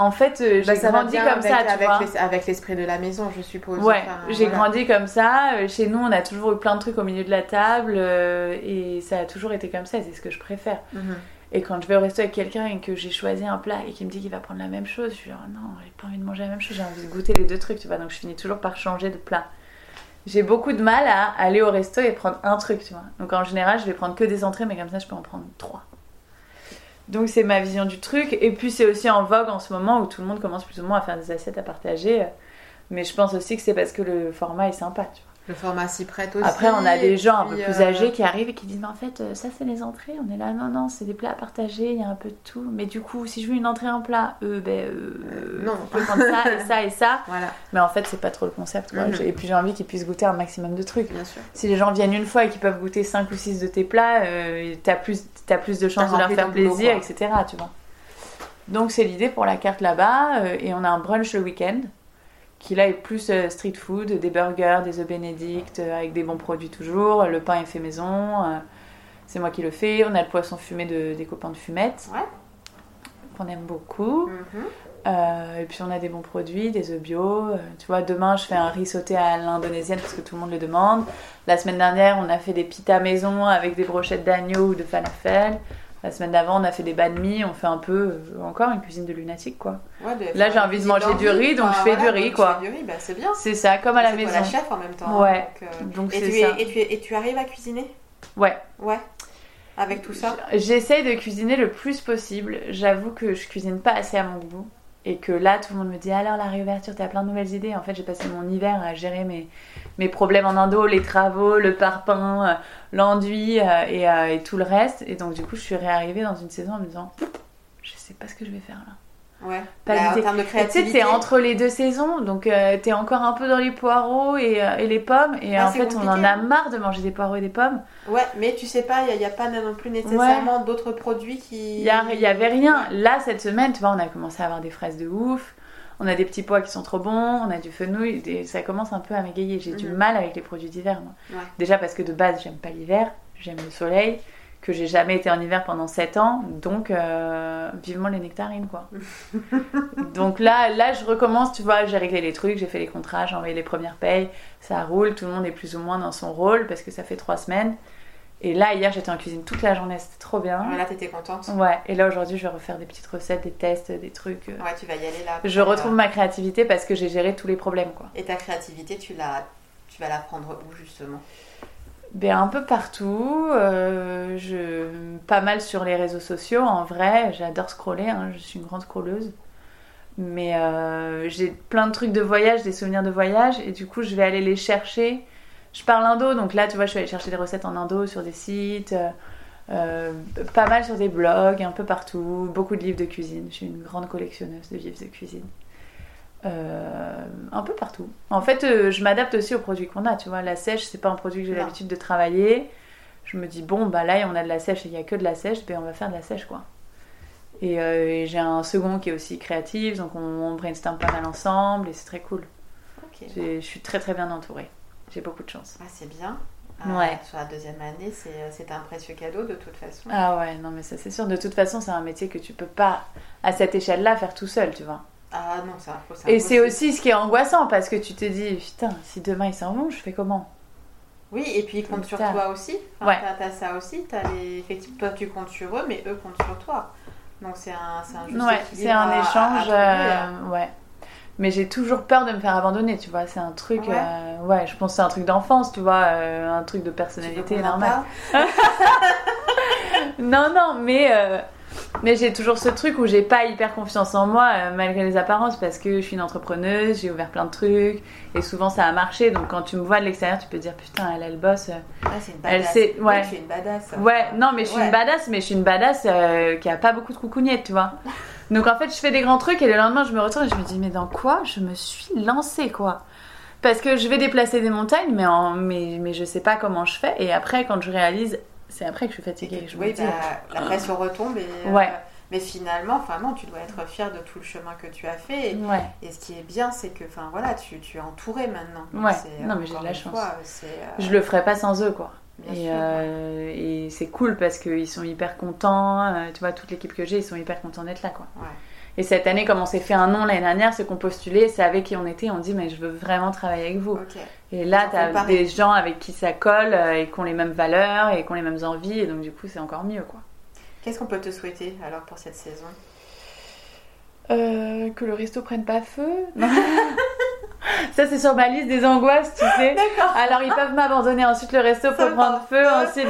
En fait, euh, j'ai bah, grandi comme ça, avec, tu vois. avec l'esprit de la maison, je suppose. Ouais, j'ai grandi comme ça. Euh, chez nous, on a toujours eu plein de trucs au milieu de la table euh, et ça a toujours été comme ça. C'est ce que je préfère. Mhm. Et quand je vais au resto avec quelqu'un et que j'ai choisi un plat et qu'il me dit qu'il va prendre la même chose, je suis genre non, j'ai pas envie de manger la même chose, j'ai envie de goûter les deux trucs, tu vois. Donc je finis toujours par changer de plat. J'ai beaucoup de mal à aller au resto et prendre un truc, tu vois. Donc en général, je vais prendre que des entrées, mais comme ça, je peux en prendre trois. Donc c'est ma vision du truc. Et puis c'est aussi en vogue en ce moment où tout le monde commence plus ou moins à faire des assiettes à partager. Mais je pense aussi que c'est parce que le format est sympa, tu vois. Le pharmacie prête aussi. Après, on a des gens un peu plus euh, âgés qui arrivent et qui disent Mais en fait, euh, ça, c'est les entrées. On est là, non, non, c'est des plats à partager, il y a un peu de tout. Mais du coup, si je veux une entrée en plat, eux, ben, euh, non. on peut prendre ça et ça et ça. Voilà. Mais en fait, c'est pas trop le concept. Quoi. Mhm. Et puis, j'ai envie qu'ils puissent goûter un maximum de trucs. Bien sûr. Si les gens viennent une fois et qu'ils peuvent goûter 5 ou 6 de tes plats, t'as plus, t'as plus de chances de leur faire boulot, plaisir, etc. Tu vois. Donc c'est l'idée pour la carte là-bas. euh, et on a un brunch le week-end qui là est plus euh, street food, des burgers, des œufs bénédicts euh, avec des bons produits toujours. Le pain est fait maison. c'est moi qui le fais. On a le poisson fumé de, des copains de fumette. Ouais. Qu'on aime beaucoup. Mhm. Euh, et puis on a des bons produits, des œufs bio. Euh, tu vois, demain je fais un riz sauté à l'indonésienne parce que tout le monde le demande. La semaine dernière, on a fait des pitas maison avec des brochettes d'agneau ou de falafel. La semaine d'avant, on a fait des banh mi. On fait un peu euh, encore une cuisine de lunatique, quoi. Ouais, de- Là, j'ai envie de manger du riz, donc je fais du riz, quoi. Du riz, bah, c'est bien. C'est ça, comme à la maison. la chef en même temps. Ouais. donc, Donc et, es- ça. et, tu et tu arrives à cuisiner? Ouais. Ouais. Avec tout ça? J'essaye de cuisiner le plus possible. J'avoue que je cuisine pas assez à mon goût. Et que là, tout le monde me dit alors la réouverture, t'as plein de nouvelles idées. En fait, j'ai passé mon hiver à gérer mes, mes problèmes en indo, les travaux, le parpaing, euh, l'enduit euh, et, euh, et tout le reste. Et donc, du coup, je suis réarrivée dans une saison en me disant je sais pas ce que je vais faire là. Ouais. Pas Bah, en l'idée. termes de Et Tu sais, t'es entre les deux saisons, donc euh, t'es encore un peu dans les poireaux et, euh, et les pommes. Et Ah, en fait, on en a marre de manger des poireaux et des pommes. Ouais, mais tu sais pas, il n'y a, pas non plus nécessairement d'autres produits qui. Il y, a- il y avait rien. Là, cette semaine, tu vois, on a commencé à avoir des fraises de ouf. On a des petits pois qui sont trop bons. On a du fenouil. et ça commence un peu à m'égayer. J'ai du Mhm. mal avec les produits d'hiver, moi. Ouais. Déjà parce que de base, j'aime pas l'hiver. J'aime le soleil. Que j'ai jamais été en hiver pendant 7 ans. Donc, euh, vivement les nectarines, quoi. donc là, là, je recommence, tu vois. J'ai réglé les trucs, j'ai fait les contrats, j'ai envoyé les premières payes. Ça roule. Tout le monde est plus ou moins dans son rôle parce que ça fait 3 semaines. Et là, hier, j'étais en cuisine toute la journée. C'était trop bien. Ouais, là, t'étais contente. Ouais, et là aujourd'hui je vais refaire des petites recettes, des tests, des trucs. euh. Ouais, tu vas y aller là. Je retrouve ma créativité parce que j'ai géré tous les problèmes quoi. Et ta créativité, tu, la... tu vas la prendre où justement? Ben un peu partout, euh, pas mal sur les réseaux sociaux en vrai, j'adore scroller, hein, je suis une grande scrolleuse. Mais euh, j'ai plein de trucs de voyage, des souvenirs de voyage, et du coup je vais aller les chercher. Je parle indo, donc là tu vois je vais aller chercher des recettes en indo sur des sites, euh, pas mal sur des blogs, un peu partout, beaucoup de livres de cuisine. Je suis une grande collectionneuse de livres de cuisine. Euh, un peu partout. En fait, euh, je m'adapte aussi aux produits qu'on a. Tu vois, la sèche, c'est pas un produit que j'ai l'habitude de travailler. Je me dis bon, bah là, on a de la sèche et il y a que de la sèche, ben on va faire de la sèche quoi. Et, euh, et j'ai un second qui est aussi créatif, donc on, on brainstorm pas mal ensemble et c'est très cool. Je suis très très bien entourée. J'ai beaucoup de chance. Ah, c'est bien. Ouais. Sur la deuxième année, c'est c'est un précieux cadeau de toute façon. Ah ouais, non mais ça c'est sûr. De toute façon, c'est un métier que tu peux pas à cette échelle-là faire tout seul, tu vois. Ah non, c'est un faux. Et c'est aussi ce qui est angoissant parce que tu te dis putain, si demain ils s'en vont, je fais comment? Oui, et puis ils comptent sur toi aussi. Ouais. T'as t'as ça aussi. As les... Effectivement, toi tu comptes sur eux, mais eux comptent sur toi. Donc c'est un, un juste Ouais, c'est un à- à échange. euh, ouais. Mais j'ai toujours peur de me faire abandonner, tu vois. C'est un truc. Ouais. euh, ouais, je pense que c'est un truc d'enfance, tu vois. euh, un truc de personnalité normal. Non, non, mais. Mais j'ai toujours ce truc où j'ai pas hyper confiance en moi euh, malgré les apparences parce que je suis une entrepreneuse, j'ai ouvert plein de trucs et souvent ça a marché donc quand tu me vois de l'extérieur tu peux dire putain elle elle bosse. euh. Ouais, c'est une Elle badass. sait- Oui, ouais. tu es une badass. Ouais, non mais je suis Ouais. une badass mais je suis une badass euh, qui a pas beaucoup de coucougnettes tu vois. Donc en fait je fais des grands trucs et le lendemain je me retourne et je me dis mais dans quoi je me suis lancée quoi? Parce que je vais déplacer des montagnes mais, en, mais, mais je sais pas comment je fais et après quand je réalise c'est après que je suis fatiguée. Je Oui, dis, bah, la pression retombe. Et, euh, Ouais. mais finalement, non, tu dois être fière de tout le chemin que tu as fait. Et, ouais. et ce qui est bien, c'est que, enfin voilà, tu, tu es entourée maintenant. Ouais. Non, mais j'ai de la chance. fois, euh, Je le ferais pas sans eux, quoi. bien Et, euh, et c'est cool parce qu'ils sont hyper contents. tu vois, toute l'équipe que j'ai, ils sont hyper contents d'être là, quoi. Ouais. Et cette année, comme on s'est fait un nom l'année dernière, ceux qu'on postulait, c'est avec qui on était. On dit, mais je veux vraiment travailler avec vous. Et là, t'as pareil. des gens avec qui ça colle euh, et qui ont les mêmes valeurs et qui ont les mêmes envies. Et donc, du coup, c'est encore mieux, quoi. Qu'est-ce qu'on peut te souhaiter alors pour cette saison? Euh, que le resto prenne pas feu Non. Ça, c'est sur ma liste des angoisses, tu sais. Alors, ils peuvent m'abandonner. Ensuite, le resto peut prendre feu. Ensuite,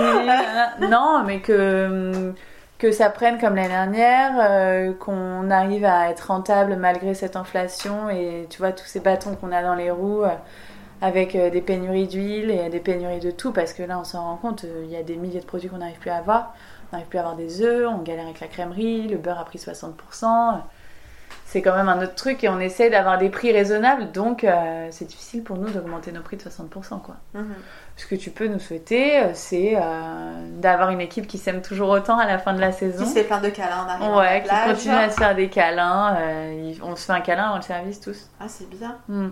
non, mais que, que ça prenne comme l'année dernière, euh, qu'on arrive à être rentable malgré cette inflation et tu vois, tous ces bâtons qu'on a dans les roues. euh, avec euh, des pénuries d'huile et des pénuries de tout, parce que là, on s'en rend compte, il y a des milliers de produits qu'on n'arrive plus à avoir. On n'arrive plus à avoir des œufs, on galère avec la crèmerie, le beurre a pris 60%. C'est quand même un autre truc et on essaie d'avoir des prix raisonnables, donc euh, c'est difficile pour nous d'augmenter nos prix de 60%. Quoi. Mhm. Ce que tu peux nous souhaiter, c'est d'avoir une équipe qui s'aime toujours autant à la fin de la saison. Qui se fait plein de câlins, on arrive Ouais, qui continue à se faire des câlins. on se fait un câlin avant le service tous. Ah, c'est bien. Mm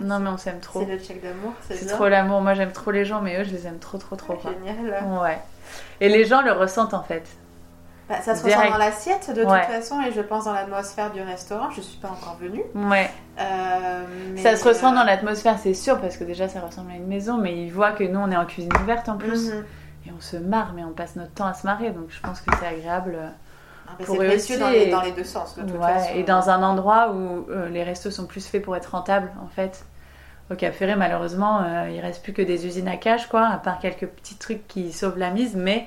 non, mais on s'aime trop. C'est le check d'amour, c'est trop l'amour. Moi, j'aime trop les gens, mais eux, je les aime trop, trop, trop. Génial. Ouais. Et les gens le ressentent en fait. Bah, ça se ressent dans l'assiette de toute façon, et je pense dans l'atmosphère du restaurant. Je suis pas encore venue. Ouais. Euh, ça se ressent dans euh, l'atmosphère, c'est sûr, parce que déjà, ça ressemble à une maison, mais ils voient que nous, on est en cuisine ouverte en plus. Mhm. Et on se marre, mais on passe notre temps à se marrer, donc je pense que c'est agréable. Ah, bah, pour eux aussi. Dans les, dans les, deux sens, de toute ouais, Et dans un endroit où euh, les restos sont plus faits pour être rentables, en fait. Au Cap Ferré, malheureusement, euh, il reste plus que des usines à cage, quoi, à part quelques petits trucs qui sauvent la mise, mais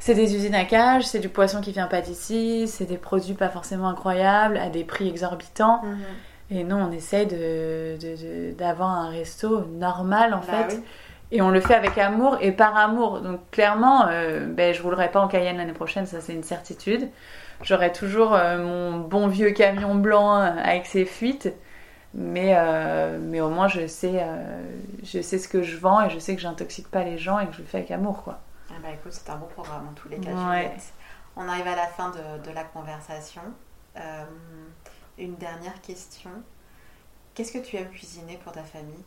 c'est des usines à cage, c'est du poisson qui vient pas d'ici, c'est des produits pas forcément incroyables, à des prix exorbitants. Mhm. Et nous, on essaye d'avoir un resto normal, en bah fait. Et on le fait avec amour et par amour. Donc clairement, euh, ben, je roulerai pas en Cayenne l'année prochaine, ça c'est une certitude. J'aurai toujours euh, mon bon vieux camion blanc avec ses fuites. Mais, euh, mais au moins, je sais, euh, je sais ce que je vends et je sais que j'intoxique pas les gens et que je le fais avec amour. Quoi. Ah bah écoute, c'est un bon programme en tous les cas. On arrive à la fin de, de la conversation. Euh, une dernière question. Qu'est-ce que tu aimes cuisiner pour ta famille?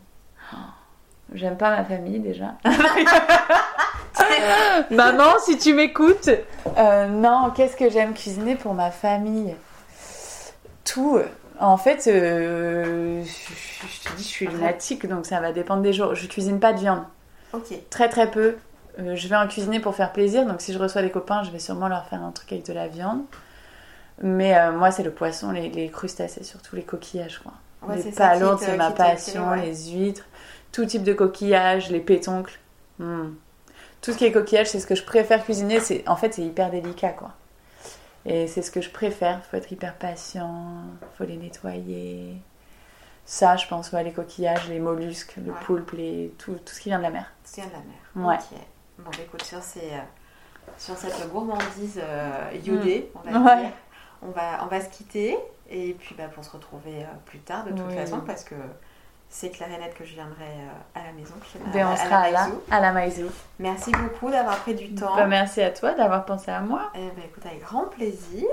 J'aime pas ma famille déjà. Maman, si tu m'écoutes. non, qu'est-ce que j'aime cuisiner pour ma famille? Tout. En fait, euh, je, te dis, je suis lunatique, donc ça va dépendre des jours. Je cuisine pas de viande. Ok. Très très peu. Euh, je vais en cuisiner pour faire plaisir, donc si je reçois des copains, je vais sûrement leur faire un truc avec de la viande. Mais euh, moi, c'est le poisson, les, crustacés, surtout les coquillages, quoi. les palourdes, c'est ma passion, les huîtres, tout type de coquillages, les pétoncles. Hmm. Tout ce qui est coquillage, c'est ce que je préfère cuisiner. C'est en fait, c'est hyper délicat, quoi. Et c'est ce que je préfère. Il faut être hyper patient, il faut les nettoyer. Ça, je pense, ouais, les coquillages, les mollusques, le poulpe, les... tout, tout, ce qui vient de la mer. Tout ce qui vient de la mer. Ouais. Bon, écoute, sur, ces, euh, sur cette gourmandise euh, iodée, mm. on va dire, on va, on va se quitter. Et puis, bah, pour se retrouver euh, plus tard, de toute façon, parce que c'est clair et net que je viendrai à la maison. Ben, on sera là, à la maison. Merci beaucoup d'avoir pris du temps. Ben, merci à toi d'avoir pensé à moi. Eh ben, écoute, avec grand plaisir.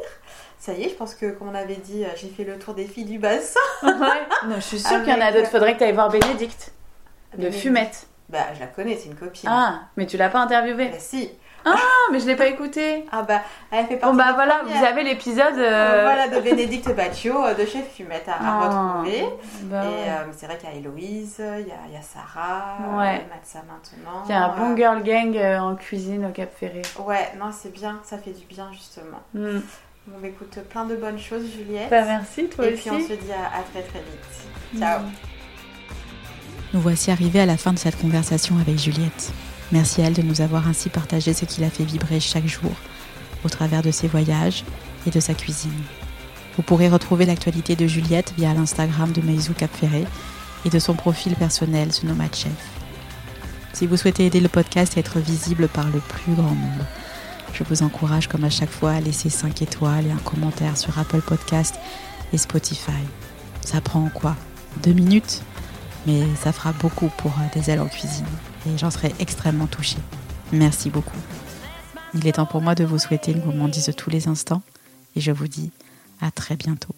Ça y est, je pense que, comme on avait dit, j'ai fait le tour des filles du bassin. ouais. Non, je suis sûre qu'il y en a d'autres. Faudrait que tu ailles voir Bénédicte, de Fumette. Bah, je la connais, c'est une copine. Ah, mais tu l'as pas interviewée Bah, si. Ah, mais je l'ai pas écouté. Ah bah, elle fait partie. Bon bah voilà, vous avez l'épisode. Euh, voilà de Bénédicte Baccio euh, de Chef Fumette à, ah, retrouver. Bah et euh, c'est vrai qu'il y a Héloïse, il y a, il y a Sarah, ouais. Matza maintenant. Il y a un bon girl gang en cuisine au Cap Ferré. Ouais, non c'est bien, ça fait du bien justement. Mm. Bon bah écoute, plein de bonnes choses Juliette. Bah merci toi et aussi. Et puis on se dit à, très très vite. Ciao. Mm. Nous voici arrivés à la fin de cette conversation avec Juliette. Merci à elle de nous avoir ainsi partagé ce qui la fait vibrer chaque jour au travers de ses voyages et de sa cuisine. Vous pourrez retrouver l'actualité de Juliette via l'Instagram de Maïzou Capferré et de son profil personnel ce Chef. Si vous souhaitez aider le podcast à être visible par le plus grand nombre, je vous encourage comme à chaque fois à laisser 5 étoiles et un commentaire sur Apple Podcast et Spotify. Ça prend quoi? Deux minutes? Mais ça fera beaucoup pour des ailes en cuisine et j'en serai extrêmement touchée. Merci beaucoup. Il est temps pour moi de vous souhaiter une gourmandise de tous les instants et je vous dis à très bientôt.